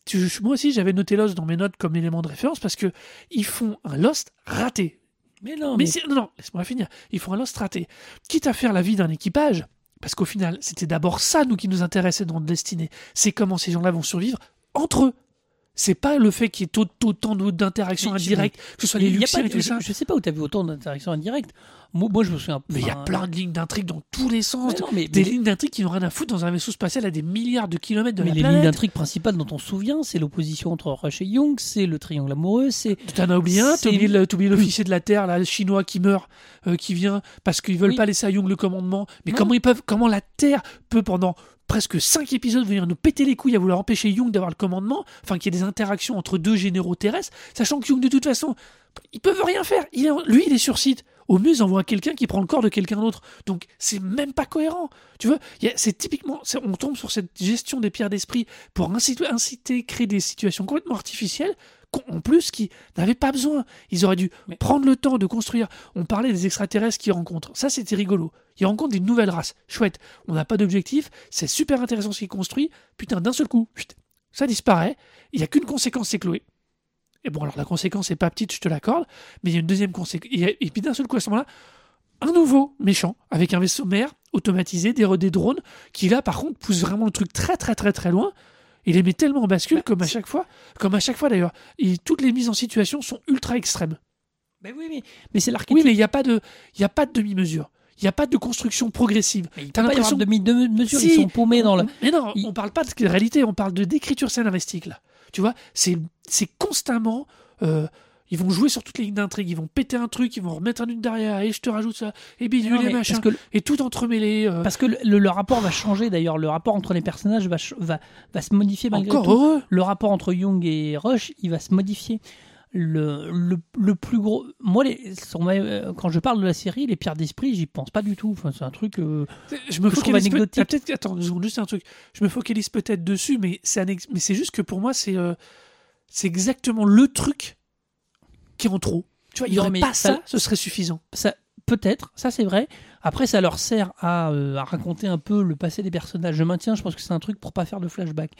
moi aussi j'avais noté Lost dans mes notes comme élément de référence parce que ils font un Lost raté. Mais non, Mais c'est- non, non, laisse-moi finir. Ils font un Lost raté. Quitte à faire la vie d'un équipage, parce qu'au final, c'était d'abord ça, nous, qui nous intéressait dans Destinée. C'est comment ces gens-là vont survivre entre eux. C'est pas le fait qu'il y ait au- autant d'interactions indirectes, que ce soit les et tout je, ça. je sais pas où tu as vu autant d'interactions indirectes. Moi, moi, je me souviens. Mais il y a plein de lignes d'intrigue dans tous les sens. Mais non, mais- des mais- lignes d'intrigue qui n'ont rien à foutre dans un vaisseau spatial à des milliards de kilomètres de Mais la les lignes d'intrigue principales dont on se souvient, c'est l'opposition entre Rush et Young, c'est le triangle amoureux, c'est T'en as oublié un, oublié l'officier de la Terre, là, le chinois qui meurt, euh, qui vient parce qu'ils veulent Oui. pas laisser à Young le commandement. Mais Non. comment ils peuvent, comment la Terre peut pendant presque cinq épisodes venir nous péter les couilles à vouloir empêcher Young d'avoir le commandement, enfin qu'il y ait des interactions entre deux généraux terrestres, sachant que Young de toute façon, ils peuvent rien faire. Il est, lui, il est sur site. Au mieux, ils envoient quelqu'un qui prend le corps de quelqu'un d'autre. Donc, c'est même pas cohérent. Tu vois, c'est typiquement, on tombe sur cette gestion des pierres d'esprit pour inciter, inciter, créer des situations complètement artificielles, en plus, qui n'avaient pas besoin. Ils auraient dû Mais- prendre le temps de construire. On parlait des extraterrestres qu'ils rencontrent. Ça, c'était rigolo. Ils rencontrent des nouvelles races. Chouette. On n'a pas d'objectif. C'est super intéressant ce qu'ils construisent. Putain, d'un seul coup, ça disparaît. Il n'y a qu'une conséquence, c'est Chloé. Et bon, alors la conséquence n'est pas petite, je te l'accorde, mais il y a une deuxième conséquence. Et, et puis d'un seul coup, à ce moment-là, un nouveau méchant avec un vaisseau mère automatisé, des, des drones, qui là, par contre, pousse vraiment le truc très, très, très, très loin. Il les met tellement en bascule Bah, comme à chaque fois, comme à chaque fois d'ailleurs. Et toutes les mises en situation sont ultra extrêmes. Mais oui, mais, mais c'est l'archétype. Oui, mais il n'y a pas de, il y a pas de demi-mesure. Il n'y a pas de construction progressive. Mais il T'as l'impression de demi-mesure, Si. ils sont paumés dans le. Mais non, Il- on parle pas de réalité, on parle de d'écriture scénaristique là. Tu vois, c'est constamment. euh, ils vont jouer sur toutes les lignes d'intrigue, ils vont péter un truc, ils vont remettre un une derrière, et je te rajoute ça, et bidule Non, et mais machin, parce que, et tout entremêlé. euh, parce que le, le- le rapport va changer d'ailleurs, le rapport entre les personnages va, va, va se modifier malgré encore tout. heureux. Le rapport entre Young et Rush, il va se modifier. Le, le, le plus gros. Moi, les, euh, quand je parle de la série, les pierres d'esprit, j'y pense pas du tout. Enfin, c'est un truc. euh, Je me focalise peut- anecdotique. ah, peut-être. Attends, juste un truc. Je me focalise peut-être dessus, mais c'est annex- mais c'est juste que pour moi, c'est euh, c'est exactement le truc qui est en trop. Tu vois, il y Non, aurait pas ça- ça, ce serait suffisant. ça peut-être, ça c'est vrai. Après, ça leur sert à, euh, à raconter un peu le passé des personnages. Je maintiens, je pense que c'est un truc pour pas faire de flashback.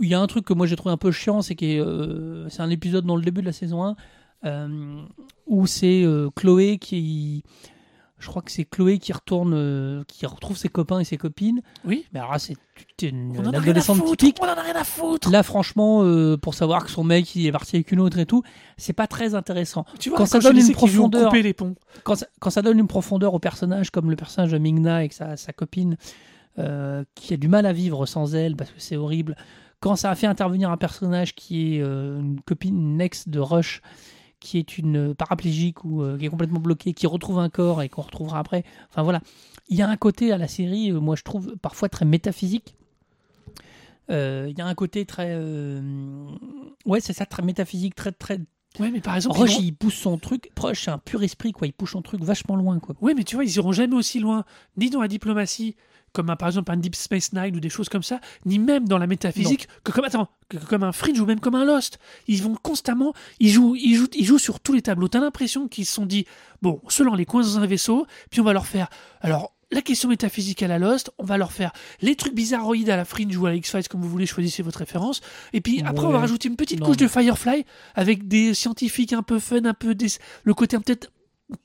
Il y a un truc que moi j'ai trouvé un peu chiant, c'est que euh, c'est un épisode dans le début de la saison 1 euh, où c'est euh, Chloé qui. Je crois que c'est Chloé qui retourne, euh, qui retrouve ses copains et ses copines. Oui. Mais alors là, c'est une, On en adolescente foutre. typique. On en a rien à foutre. Là, franchement, euh, pour savoir que son mec il est parti avec une autre et tout, c'est pas très intéressant. Tu vois, Quand ça donne une profondeur- couper les ponts. quand ça, quand ça donne une profondeur au personnage, comme le personnage de Mingna avec sa, sa copine, euh, qui a du mal à vivre sans elle parce que c'est horrible, quand ça a fait intervenir un personnage qui est euh, une copine, une ex de Rush, qui est une paraplégique ou euh, qui est complètement bloquée, qui retrouve un corps et qu'on retrouvera après. Enfin voilà, il y a un côté à la série, euh, moi je trouve parfois très métaphysique. Il y a un côté très, ouais c'est ça, très métaphysique, très très. Ouais, mais par exemple, vont- il pousse son truc, Rush c'est un pur esprit quoi, il pousse son truc vachement loin quoi. Ouais, mais tu vois, ils iront jamais aussi loin, ni dans la diplomatie, comme un- par exemple un Deep Space Nine ou des choses comme ça, ni même dans la métaphysique, que comme attends, que comme un Fringe ou même comme un Lost. Ils vont constamment, ils jouent, ils jouent, ils jouent sur tous les tableaux. T'as l'impression qu'ils se sont dit, bon, ceux-là on les coince dans un vaisseau, puis on va leur faire, alors. La question métaphysique à la Lost, on va leur faire les trucs bizarroïdes à la Fringe ou à la X-Files, comme vous voulez, choisissez votre référence. Et puis après, on va rajouter une petite Non, couche de Firefly avec des scientifiques un peu fun, un peu des... le côté peut-être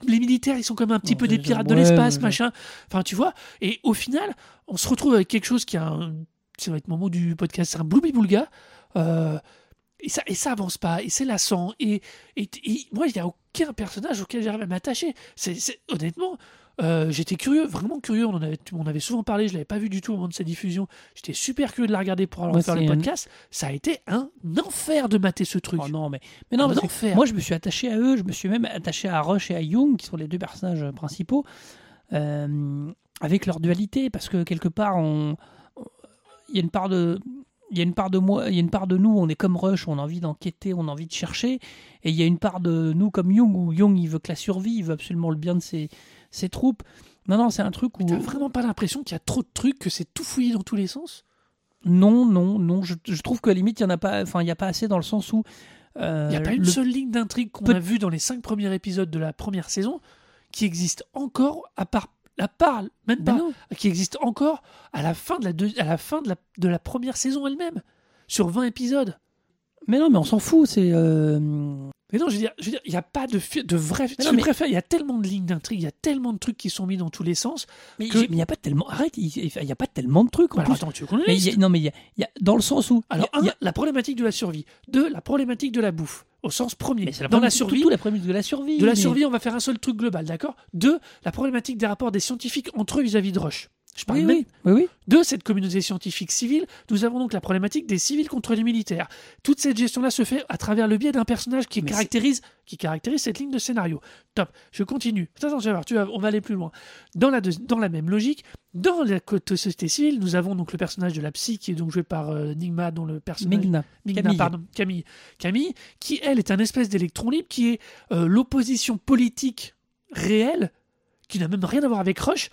les militaires, ils sont comme un petit Non, peu des pirates de l'espace, ouais. machin. Enfin, tu vois. Et au final, on se retrouve avec quelque chose qui a un. Ça va être mon mot du podcast, c'est un Blooby-Boulga. Euh, et, ça, et ça avance pas, et c'est lassant. Et, et, et moi, il n'y a aucun personnage auquel j'arrive à m'attacher. C'est, c'est- honnêtement, euh, j'étais curieux, vraiment curieux. On en avait, on avait souvent parlé, je l'avais pas vu du tout au moment de sa diffusion. J'étais super curieux de la regarder pour faire le un- podcast. Ça a été un enfer de mater ce truc. Oh non, mais, mais non, Un parce que moi je me suis attaché à eux, je me suis même attaché à Rush et à Young, qui sont les deux personnages principaux, euh, avec leur dualité, parce que quelque part, on- il y a une part de. Il y a une part de moi, il y a une part de nous, on est comme Rush, on a envie d'enquêter, on a envie de chercher, et il y a une part de nous comme Young où Young il veut que la survie, il veut absolument le bien de ses, ses troupes. Non, non, c'est un truc où T'as vraiment pas l'impression qu'il y a trop de trucs, que c'est tout fouillé dans tous les sens? Non, non, non, je, je trouve que à la limite il y en a pas, enfin il y a pas assez dans le sens où euh, Il n'y a pas une le- seule ligne d'intrigue qu'on Peut- a vue dans les cinq premiers épisodes de la première saison qui existe encore, à part la part, même Ben pas, qui existe encore à la fin de la, deux- à la, fin de la, de la première saison elle-même, sur 20 épisodes. Mais non, mais on s'en fout. C'est euh, Mais non, je veux dire, je veux dire, il n'y a pas de, vrai. Mais non, je mais- préfère, il y a tellement de lignes d'intrigue, il y a tellement de trucs qui sont mis dans tous les sens. mais Que- il n'y a pas tellement. Arrête, il il y a pas tellement de trucs en Alors, plus. attends, tu Mais y a- non, mais il y a, il y a- dans le sens où. Alors, un, la problématique de la survie. Deux, la problématique de la bouffe, au sens premier. mais la dans la problématique- survie, tout la prémisse de la survie. De la mais- survie, on va faire un seul truc global, d'accord? Deux, la problématique des rapports des scientifiques entre eux vis-à-vis de Rush. Je parle Oui, même oui, oui, oui. de cette communauté scientifique civile. Nous avons donc la problématique des civils contre les militaires. Toute cette gestion-là se fait à travers le biais d'un personnage qui Mais caractérise, qui caractérise cette ligne de scénario. Top. Je continue. Attends, tu vas voir, tu vas- on va aller plus loin. Dans la, deux- dans la même logique, dans la côté société civile, nous avons donc le personnage de la psy qui est donc joué par euh, Nigma, dont le personnage Migna. Migna, Camille. pardon, Camille. Camille, qui elle est un espèce d'électron libre, qui est euh, l'opposition politique réelle, qui n'a même rien à voir avec Rush,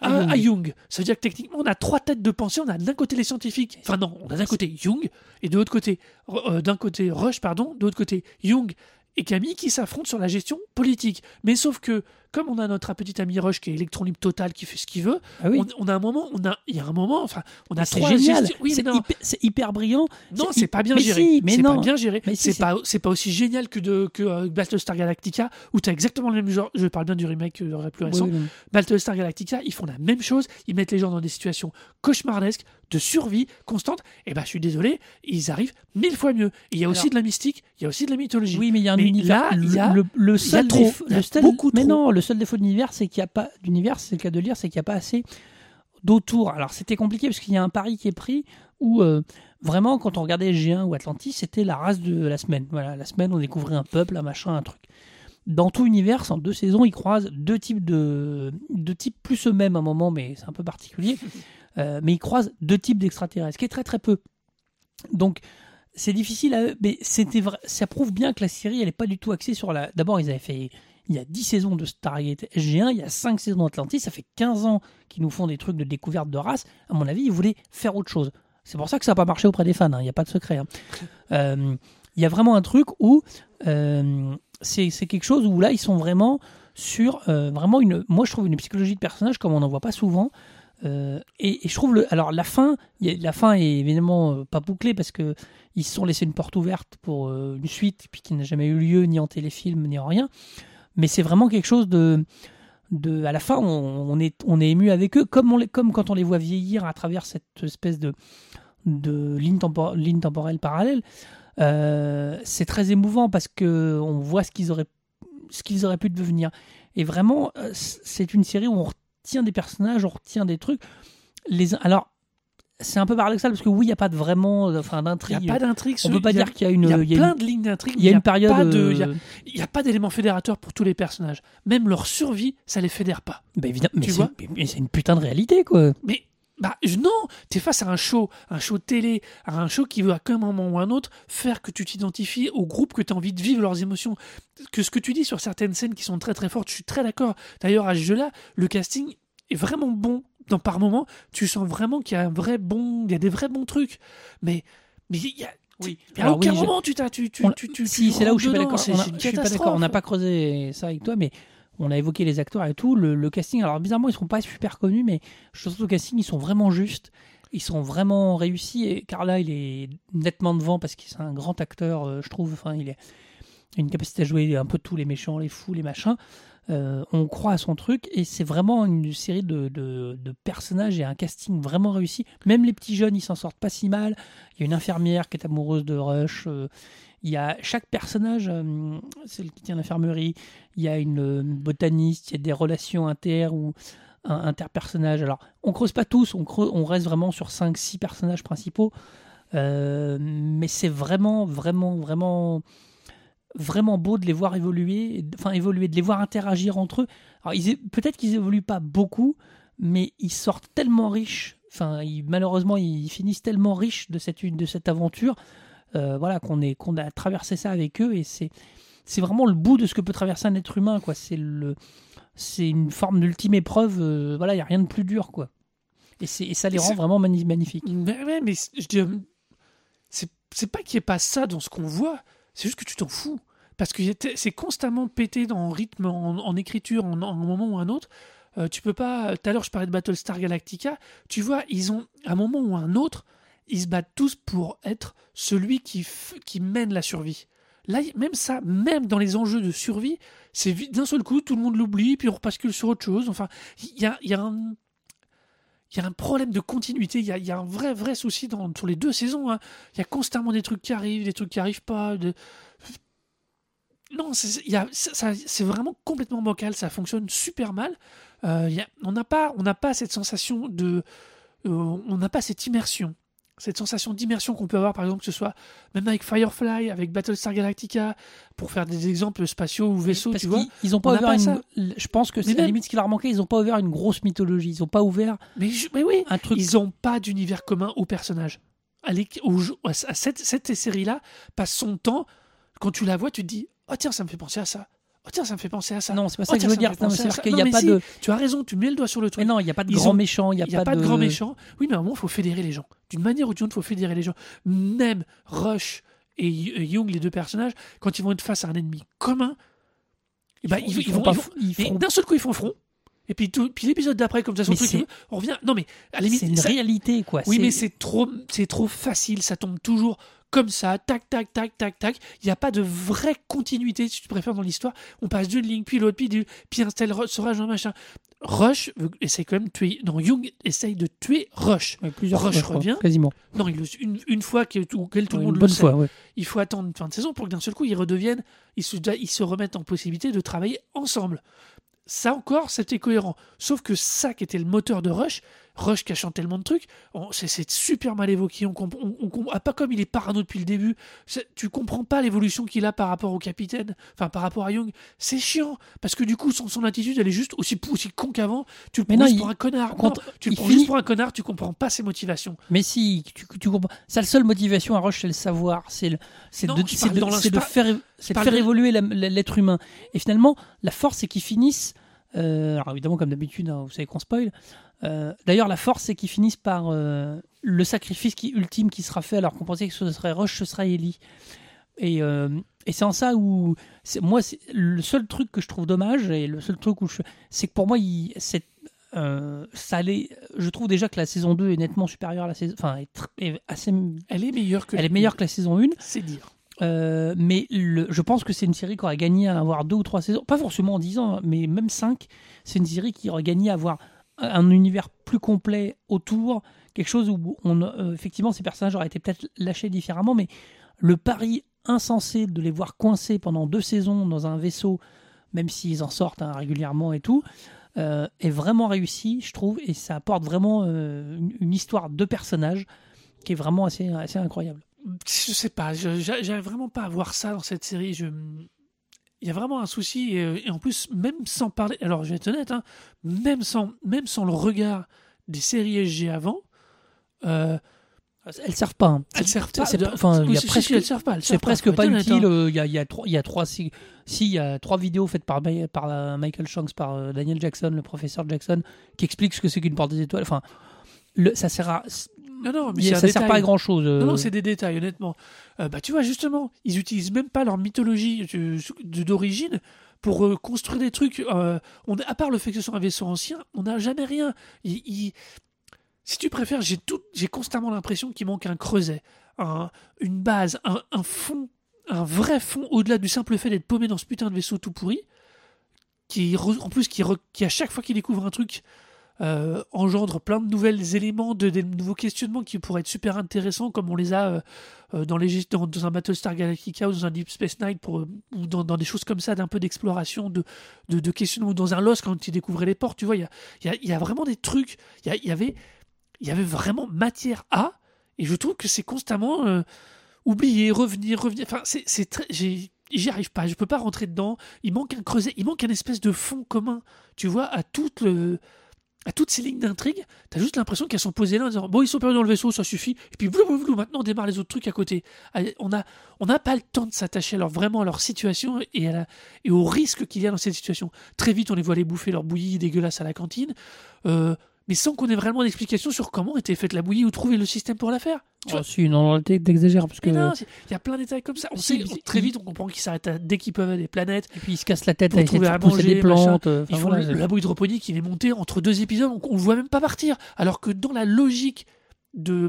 à, À Jung. Jung. Ça veut dire que techniquement, on a trois têtes de pensée. On a d'un côté les scientifiques, enfin non, on a d'un côté Jung, et de l'autre côté, euh, d'un côté Rush, pardon, de l'autre côté Jung et Camille qui s'affrontent sur la gestion politique. Mais sauf que comme on a notre petit ami Rush qui est électron libre total, qui fait ce qu'il veut, Ah oui. on, on a un moment, on a, il y a un moment, enfin, on a C'est génial. Oui, c'est hyper, c'est hyper brillant. non, c'est pas bien mais géré. si, mais c'est pas bien géré. Mais si, C'est pas, c'est pas aussi génial que de que euh, Battlestar Galactica où t'as exactement le même genre. Je parle bien du remake euh, plus récent. Oui, oui. Battlestar Galactica, ils font la même chose. Ils mettent les gens dans des situations cauchemardesques, de survie constante. Et bah, je suis désolé, ils arrivent mille fois mieux. Il y a aussi de la mystique, il y a aussi de la mythologie. Oui, mais il y a un univers. là, il y a- le, le seul trop. défaut, y a le seul- beaucoup mais trop. non, le seul défaut de l'univers, c'est qu'il n'y a pas d'univers, c'est le cas de le dire, c'est qu'il n'y a pas assez d'autour. Alors c'était compliqué parce qu'il y a un pari qui est pris où euh, vraiment quand on regardait G1 ou Atlantis, c'était la race de la semaine. Voilà, la semaine on découvrait un peuple, un machin, un truc. Dans tout univers, en deux saisons, ils croisent deux types de deux types plus eux-mêmes à un moment, mais c'est un peu particulier. Euh, mais ils croisent deux types d'extraterrestres, ce qui est très très peu. Donc c'est difficile à mais c'était vrai, ça prouve bien que la série elle est pas du tout axée sur la d'abord ils avaient fait il y a 10 saisons de Stargate SG1, il y a 5 saisons d'Atlantis, ça fait 15 ans qu'ils nous font des trucs de découverte de race. À mon avis, ils voulaient faire autre chose. C'est pour ça que ça n'a pas marché auprès des fans, hein, il n'y a pas de secret. hein. Euh, Il y a vraiment un truc où euh, c'est quelque chose où là, ils sont vraiment sur euh, vraiment une. Moi, je trouve une psychologie de personnage comme on n'en voit pas souvent. Euh, et, et je trouve le. Alors, la fin, la fin est évidemment pas bouclée parce que ils se sont laissés une porte ouverte pour une suite, puis qui n'a jamais eu lieu ni en téléfilm ni en rien. Mais c'est vraiment quelque chose de. À la fin, on, est, on est ému avec eux, comme, on les, comme quand on les voit vieillir à travers cette espèce de, de ligne, ligne temporelle parallèle. Euh, c'est très émouvant parce que on voit ce qu'ils auraient, ce qu'ils auraient pu devenir. Et vraiment, euh, c'est une série où on retient des personnages, on retient des trucs. Les, alors, c'est un peu paradoxal parce que oui, il n'y a pas de vraiment, euh, enfin, Il n'y d'intrigue. a pas d'intrigue. On peut pas dire qu'il y a une, Il y a a plein de lignes d'intrigue. il y a une période. pas de- il y a- euh, Il n'y a pas d'élément fédérateur pour tous les personnages. Même leur survie, ça les fédère pas. bah, évidemment, mais Tu c'est- vois mais- mais c'est une putain de réalité, quoi. Mais bah non, t'es face à un show, un show télé, à un show qui veut à un moment ou un autre faire que tu t'identifies au groupe que tu as envie de vivre leurs émotions. Que ce que tu dis sur certaines scènes qui sont très très fortes, je suis très d'accord. D'ailleurs à ce jeu-là, le casting est vraiment bon. Dans par moment, tu sens vraiment qu'il y a un vrai bon, il y a des vrais bons trucs. Mais mais il y a Oui. mais à Alors aucun oui, je- moment tu t'as tu tu On- tu, tu si, c'est là où je suis pas d'accord. Je suis pas d'accord. On n'a pas creusé ça avec toi, mais on a évoqué les acteurs et tout. Le, le casting, alors bizarrement, ils sont pas super connus, mais je trouve que le casting, ils sont vraiment justes. Ils sont vraiment réussis. Et Carla, il est nettement devant parce qu'il c'est un grand acteur, euh, je trouve. Enfin, est il a une capacité à jouer un peu tous les méchants, les fous, les machins. Euh, on croit à son truc et c'est vraiment une série de, de- personnages et un casting vraiment réussi. Même les petits jeunes, ils s'en sortent pas si mal. Il y a une infirmière qui est amoureuse de Rush. euh, il y a chaque personnage, euh, celle qui tient l'infirmerie, il y a une, botaniste, il y a des relations inter ou interpersonnages. Alors, on creuse pas tous, on, on reste vraiment sur 5-6 personnages principaux. Mais c'est vraiment, vraiment, vraiment, vraiment beau de les voir évoluer, enfin évoluer, de les voir interagir entre eux. Alors, peut-être qu'ils évoluent pas beaucoup, mais ils sortent tellement riches. Enfin, ils- malheureusement, ils finissent tellement riches de cette, de cette aventure euh, voilà, qu'on est qu'on a traversé ça avec eux et c'est c'est vraiment le bout de ce que peut traverser un être humain quoi. C'est le c'est une forme d'ultime épreuve. euh, voilà, il y a rien de plus dur quoi. Et, ça les rend vraiment magnifiques. Mais, mais je dis, euh, c'est pas qu'il n'y ait pas ça dans ce qu'on voit, c'est juste que tu t'en fous. Parce que c'est constamment pété dans rythme, en, écriture, en, un moment ou un autre. Euh, tu peux pas. Tout à l'heure, je parlais de Battlestar Galactica. Tu vois, ils ont, à un moment ou un autre, ils se battent tous pour être celui qui, qui mène la survie. Là, même ça, même dans les enjeux de survie, c'est d'un seul coup, tout le monde l'oublie, puis on repascule sur autre chose. Enfin, il y a un il y a un problème de continuité, il y a, un vrai, vrai souci dans, sur les deux saisons. hein. Il y a constamment des trucs qui arrivent, des trucs qui arrivent pas. de- Non, c'est vraiment complètement bancal, ça fonctionne super mal. Euh, on n'a pas, on pas cette sensation de... euh, on n'a pas cette immersion. Cette sensation d'immersion qu'on peut avoir, par exemple, que ce soit même avec Firefly, avec Battlestar Galactica, pour faire des exemples spatiaux ou vaisseaux, Parce tu vois. ils ont pas on ouvert pas une. Je pense que c'est la limite ce qui leur manquait. Ils ont pas ouvert une grosse mythologie. Ils ont pas ouvert Mais, je- mais oui, un truc. Ils n'ont pas d'univers commun aux personnages. À, au à cette, cette série-là passe son temps, quand tu la vois, tu te dis Oh tiens, ça me fait penser à ça. Oh tiens, ça me fait penser à ça. Non, c'est pas Oh, ça que je veux dire. ça. qu'il n'y a mais pas si, de. Tu as raison, tu mets le doigt sur le Mais truc. non, il n'y a pas de Ils grand ont- méchant. Il n'y a, n'y a pas de, de grands méchants. Oui, mais à un moment, il faut fédérer les gens. D'une manière ou d'une autre, il faut fédérer les gens. Même Rush et Y- Young, les deux personnages, quand ils vont être face à un ennemi commun, Et bah, Ils vont, pas ils vont- mais d'un seul coup, ils font front. Et puis, tout, puis l'épisode d'après, comme Mais le truc, c'est- on revient. Non, mais à la limite, C'est une ça- réalité, quoi. Oui, mais c'est trop, c'est trop facile. Ça tombe toujours comme ça, tac, tac, tac, tac, tac. Il n'y a pas de vraie continuité, si tu préfères, dans l'histoire. On passe d'une ligne, puis l'autre, puis, du, puis un tel Rush, un machin. Rush essaie quand même de tuer. Non, Young essaye de tuer Rush. Ouais, plusieurs Rush fois, revient. quasiment. Non, il le- une, une fois que tout, que tout le monde une le bonne sait. fois, ouais. Il faut attendre une fin de saison pour que d'un seul coup, ils redeviennent, ils se, ils se remettent en possibilité de travailler ensemble. Ça encore, c'était cohérent. Sauf que ça qui était le moteur de Rush, Rush cachant tellement de trucs, c'est- super mal évoqué. On, on, on ah, pas comme il est parano depuis le début. Tu comprends pas l'évolution qu'il a par rapport au capitaine, enfin par rapport à Young. C'est chiant parce que du coup, son, son attitude, elle est juste aussi, aussi con qu'avant. Tu le prends non, juste il- pour un connard. Non, tu le prends finit- juste pour un connard. Tu comprends pas ses motivations. Mais si, tu, tu comprends. Sa seule motivation à Rush, c'est le savoir. C'est le- c'est Non, de, faire, c'est de parle faire de- évoluer l'être humain. Et finalement, la force, c'est qu'ils finissent. euh, alors évidemment, comme d'habitude, hein, vous savez qu'on spoil. Euh, D'ailleurs, la force, c'est qu'ils finissent par euh, le sacrifice qui, ultime qui sera fait alors qu'on pensait que ce serait Rush, ce sera Ellie. Et, euh, et c'est en ça où moi, le seul truc que je trouve dommage et le seul truc où je, c'est que pour moi, il, ça allait. Je trouve déjà que la saison 2 est nettement supérieure à la saison, enfin, est, assez, Elle est meilleure que elle est meilleure que la saison 1. C'est dire. Euh, mais le, je pense que c'est une série qui aurait gagné à avoir deux ou trois saisons, pas forcément en 10 ans, hein, mais même 5. C'est une série qui aurait gagné à avoir un, un univers plus complet autour, quelque chose où on, euh, effectivement ces personnages auraient été peut-être lâchés différemment, mais le pari insensé de les voir coincés pendant deux saisons dans un vaisseau, même s'ils en sortent hein, régulièrement et tout, euh, est vraiment réussi, je trouve, et ça apporte vraiment euh, une, histoire de personnages qui est vraiment assez, assez incroyable. je sais pas, j'arrive vraiment pas à voir ça dans cette série. Je... Il y a vraiment un souci, et, et en plus, même sans parler, alors je vais être honnête, hein, même, sans, même sans le regard des séries SG avant, euh, Elles servent pas. hein. elles servent pas. c'est enfin, oui, si, si, presque- elles servent pas. C'est presque pas utile. euh, Il y, a, il y a trois, il y a trois, si, si, il y a trois vidéos faites par, euh, Michael Shanks, par euh, Daniel Jackson, le professeur Jackson, qui expliquent ce que c'est qu'une porte des étoiles. Enfin, le, ça sert à, Non, non, mais ça sert détail. pas à grand chose. Non, non, c'est des détails, honnêtement. Euh, bah, tu vois, justement, ils utilisent même pas leur mythologie euh, d'origine pour euh, construire des trucs. euh, on, à part le fait que ce soit un vaisseau ancien, on n'a jamais rien. Il- il- si tu préfères, j'ai tout, constamment l'impression qu'il manque un creuset, un- une base, un, un fond, un vrai fond au-delà du simple fait d'être paumé dans ce putain de vaisseau tout pourri. Qui, en plus, qui à chaque fois qu'il découvre un truc, euh, engendre plein de nouvelles éléments, de, nouveaux questionnements qui pourraient être super intéressants, comme on les a euh, euh, dans, les, dans, un Battlestar Galactica ou dans un Deep Space Nine, pour, ou dans, des choses comme ça, d'un peu d'exploration, de, de, ou dans un Lost quand il découvrait les portes, tu vois, il y a, y, a, vraiment des trucs, il y, avait, y avait vraiment matière à, et je trouve que c'est constamment euh, oublier, revenir, revenir, enfin, c'est très... J'y arrive pas, je peux pas rentrer dedans. Il manque un creuset, il manque un espèce de fond commun, tu vois, à toute le, à toutes ces lignes d'intrigue, t'as juste l'impression qu'elles sont posées là en disant bon ils sont perdus dans le vaisseau ça suffit. Et puis blou, blou, maintenant on démarre les autres trucs à côté. Allez, on a on n'a pas le temps de s'attacher leur vraiment à leur situation et à et au risque qu'il y a dans cette situation. Très vite on les voit aller bouffer leur bouillie dégueulasse à la cantine. Euh, mais sans qu'on ait vraiment d'explication sur comment était faite la bouillie ou trouver le système pour la faire tu Oh, si, non, non, t'ex- t'exagères parce que. Il y a plein de détails comme ça. On Si, sait très vite, on comprend qu'ils s'arrêtent dès qu'ils peuvent à des planètes. Et puis ils se cassent la tête à trouver à manger, des plantes. Ils font voilà, le, labo hydroponique, il est monté entre deux épisodes, on, on le voit même pas partir. Alors que dans la logique de.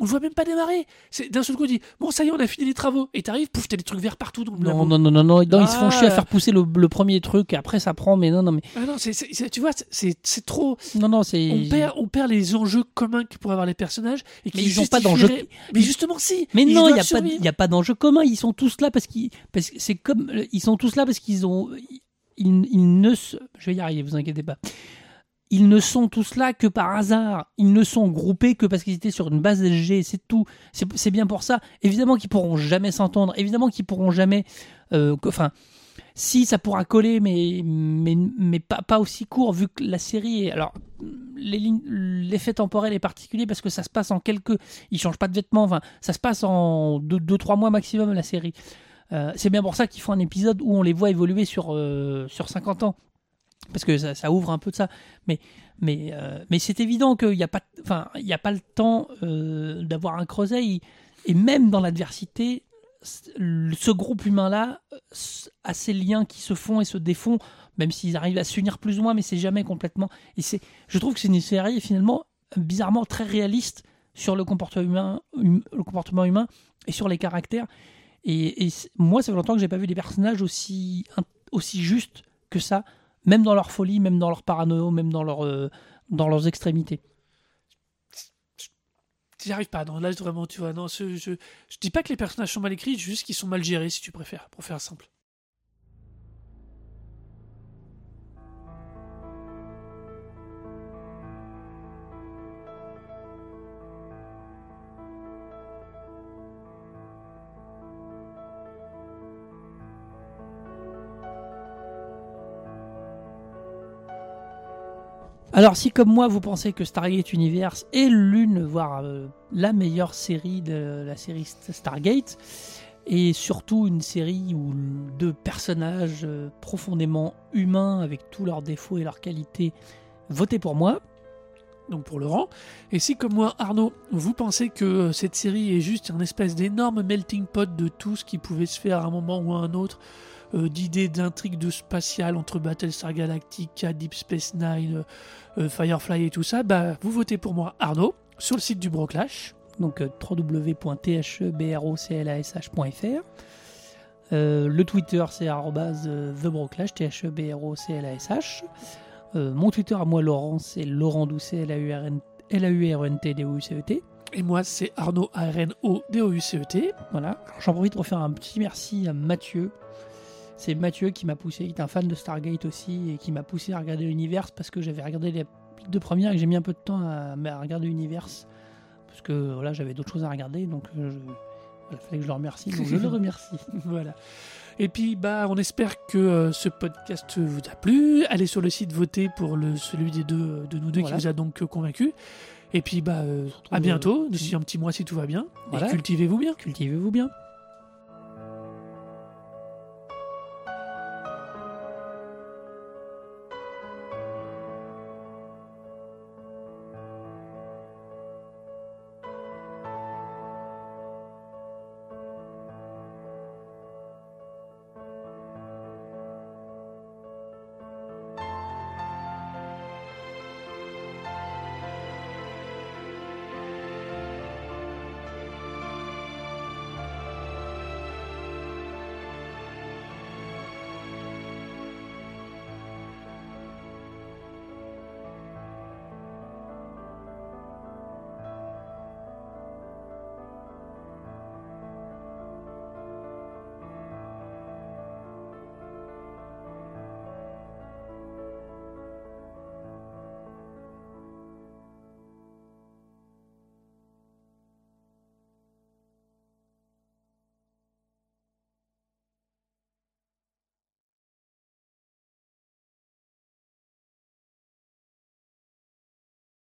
On le voit même pas démarrer. C'est d'un seul coup, on dit Bon, ça y est, on a fini les travaux. Et t'arrives, pouf, t'as des trucs verts partout dans le. Non, non, non, non, non, ils se font Ah. chier à faire pousser le, le premier truc, et après ça prend, mais non, non, mais Ah non, c'est- tu vois, c'est c'est trop. non, non, c'est. On perd, on perd les enjeux communs que pourraient avoir les personnages. Et qui Mais ils ont pas d'enjeux- Mais justement, si. Mais non, il n'y a, pas de- survivre. il y a pas d'enjeu commun. Ils sont tous là parce qu'ils. Parce que c'est comme. Ils sont tous là parce qu'ils ont. Ils, ils ne. se- Je vais y arriver, vous inquiétez pas. Ils ne sont tous là que par hasard. Ils ne sont groupés que parce qu'ils étaient sur une base SG. C'est tout. C'est bien pour ça. Évidemment qu'ils pourront jamais s'entendre. Évidemment qu'ils pourront jamais. euh, Enfin. si ça pourra coller, mais, mais, mais pas, pas aussi court, vu que la série est. Alors, l'effet temporel est particulier parce que ça se passe en quelques. Ils changent pas de vêtements, enfin, ça se passe en 2-3 mois maximum, la série. Euh, c'est bien pour ça qu'ils font un épisode où on les voit évoluer sur, euh, sur 50 ans. Parce que ça, ouvre un peu de ça. Mais, mais, euh, mais c'est évident qu'il n'y a, pas- enfin, il y a pas le temps euh, d'avoir un creuset. Et même dans l'adversité, ce groupe humain-là euh, a ces liens qui se font et se défont, même s'ils arrivent à s'unir plus ou moins, mais c'est jamais complètement. Et c'est, je trouve que c'est une série finalement bizarrement très réaliste sur le comportement humain, hum- le comportement humain et sur les caractères. Et, et moi, ça fait longtemps que j'ai pas vu des personnages aussi aussi justes que ça, même dans leur folie, même dans leur parano, même dans euh, dans leurs extrémités. J'y arrive pas, non, là vraiment, tu vois, non, je, je dis pas que les personnages sont mal écrits, juste qu'ils sont mal gérés, si tu préfères, pour faire simple. Alors, si comme moi vous pensez que Stargate Universe est l'une, voire euh, la meilleure série de la série St- Stargate, et surtout une série où de personnages euh, profondément humains avec tous leurs défauts et leurs qualités, votez pour moi. donc pour Laurent. Et si, comme moi, Arnaud, vous pensez que euh, cette série est juste un espèce d'énorme melting pot de tout ce qui pouvait se faire à un moment ou à un autre, euh, d'idées d'intrigues de spatial entre Battlestar Galactica, Deep Space Nine, euh, euh, Firefly et tout ça, bah vous votez pour moi, Arnaud, sur le site du Broclash. donc euh, www.thebroclash.fr. Le Twitter c'est thebroclash, mon Twitter à moi Laurent c'est Laurent Doucet, D-O-U-C-E-T. Et moi, c'est Arnaud, A-R-N-O-D-O-U-C-E-T. Voilà. J'en profite pour faire un petit merci à Mathieu. C'est Mathieu qui m'a poussé, qui est un fan de Stargate aussi, et qui m'a poussé à regarder l'univers parce que j'avais regardé les deux premières et que j'ai mis un peu de temps à, à regarder l'univers. Parce que voilà, j'avais d'autres choses à regarder, donc euh, je- il fallait que je le remercie. Donc je le remercie. Voilà. Et puis, bah, on espère que euh, ce podcast vous a plu. Allez sur le site voter pour le, celui des deux de nous deux Voilà. qui vous a donc euh, convaincu. Et puis, bah, euh, à bientôt, euh, d'ici un petit mois si tout va bien. Voilà. Et cultivez-vous bien. Cultivez-vous bien.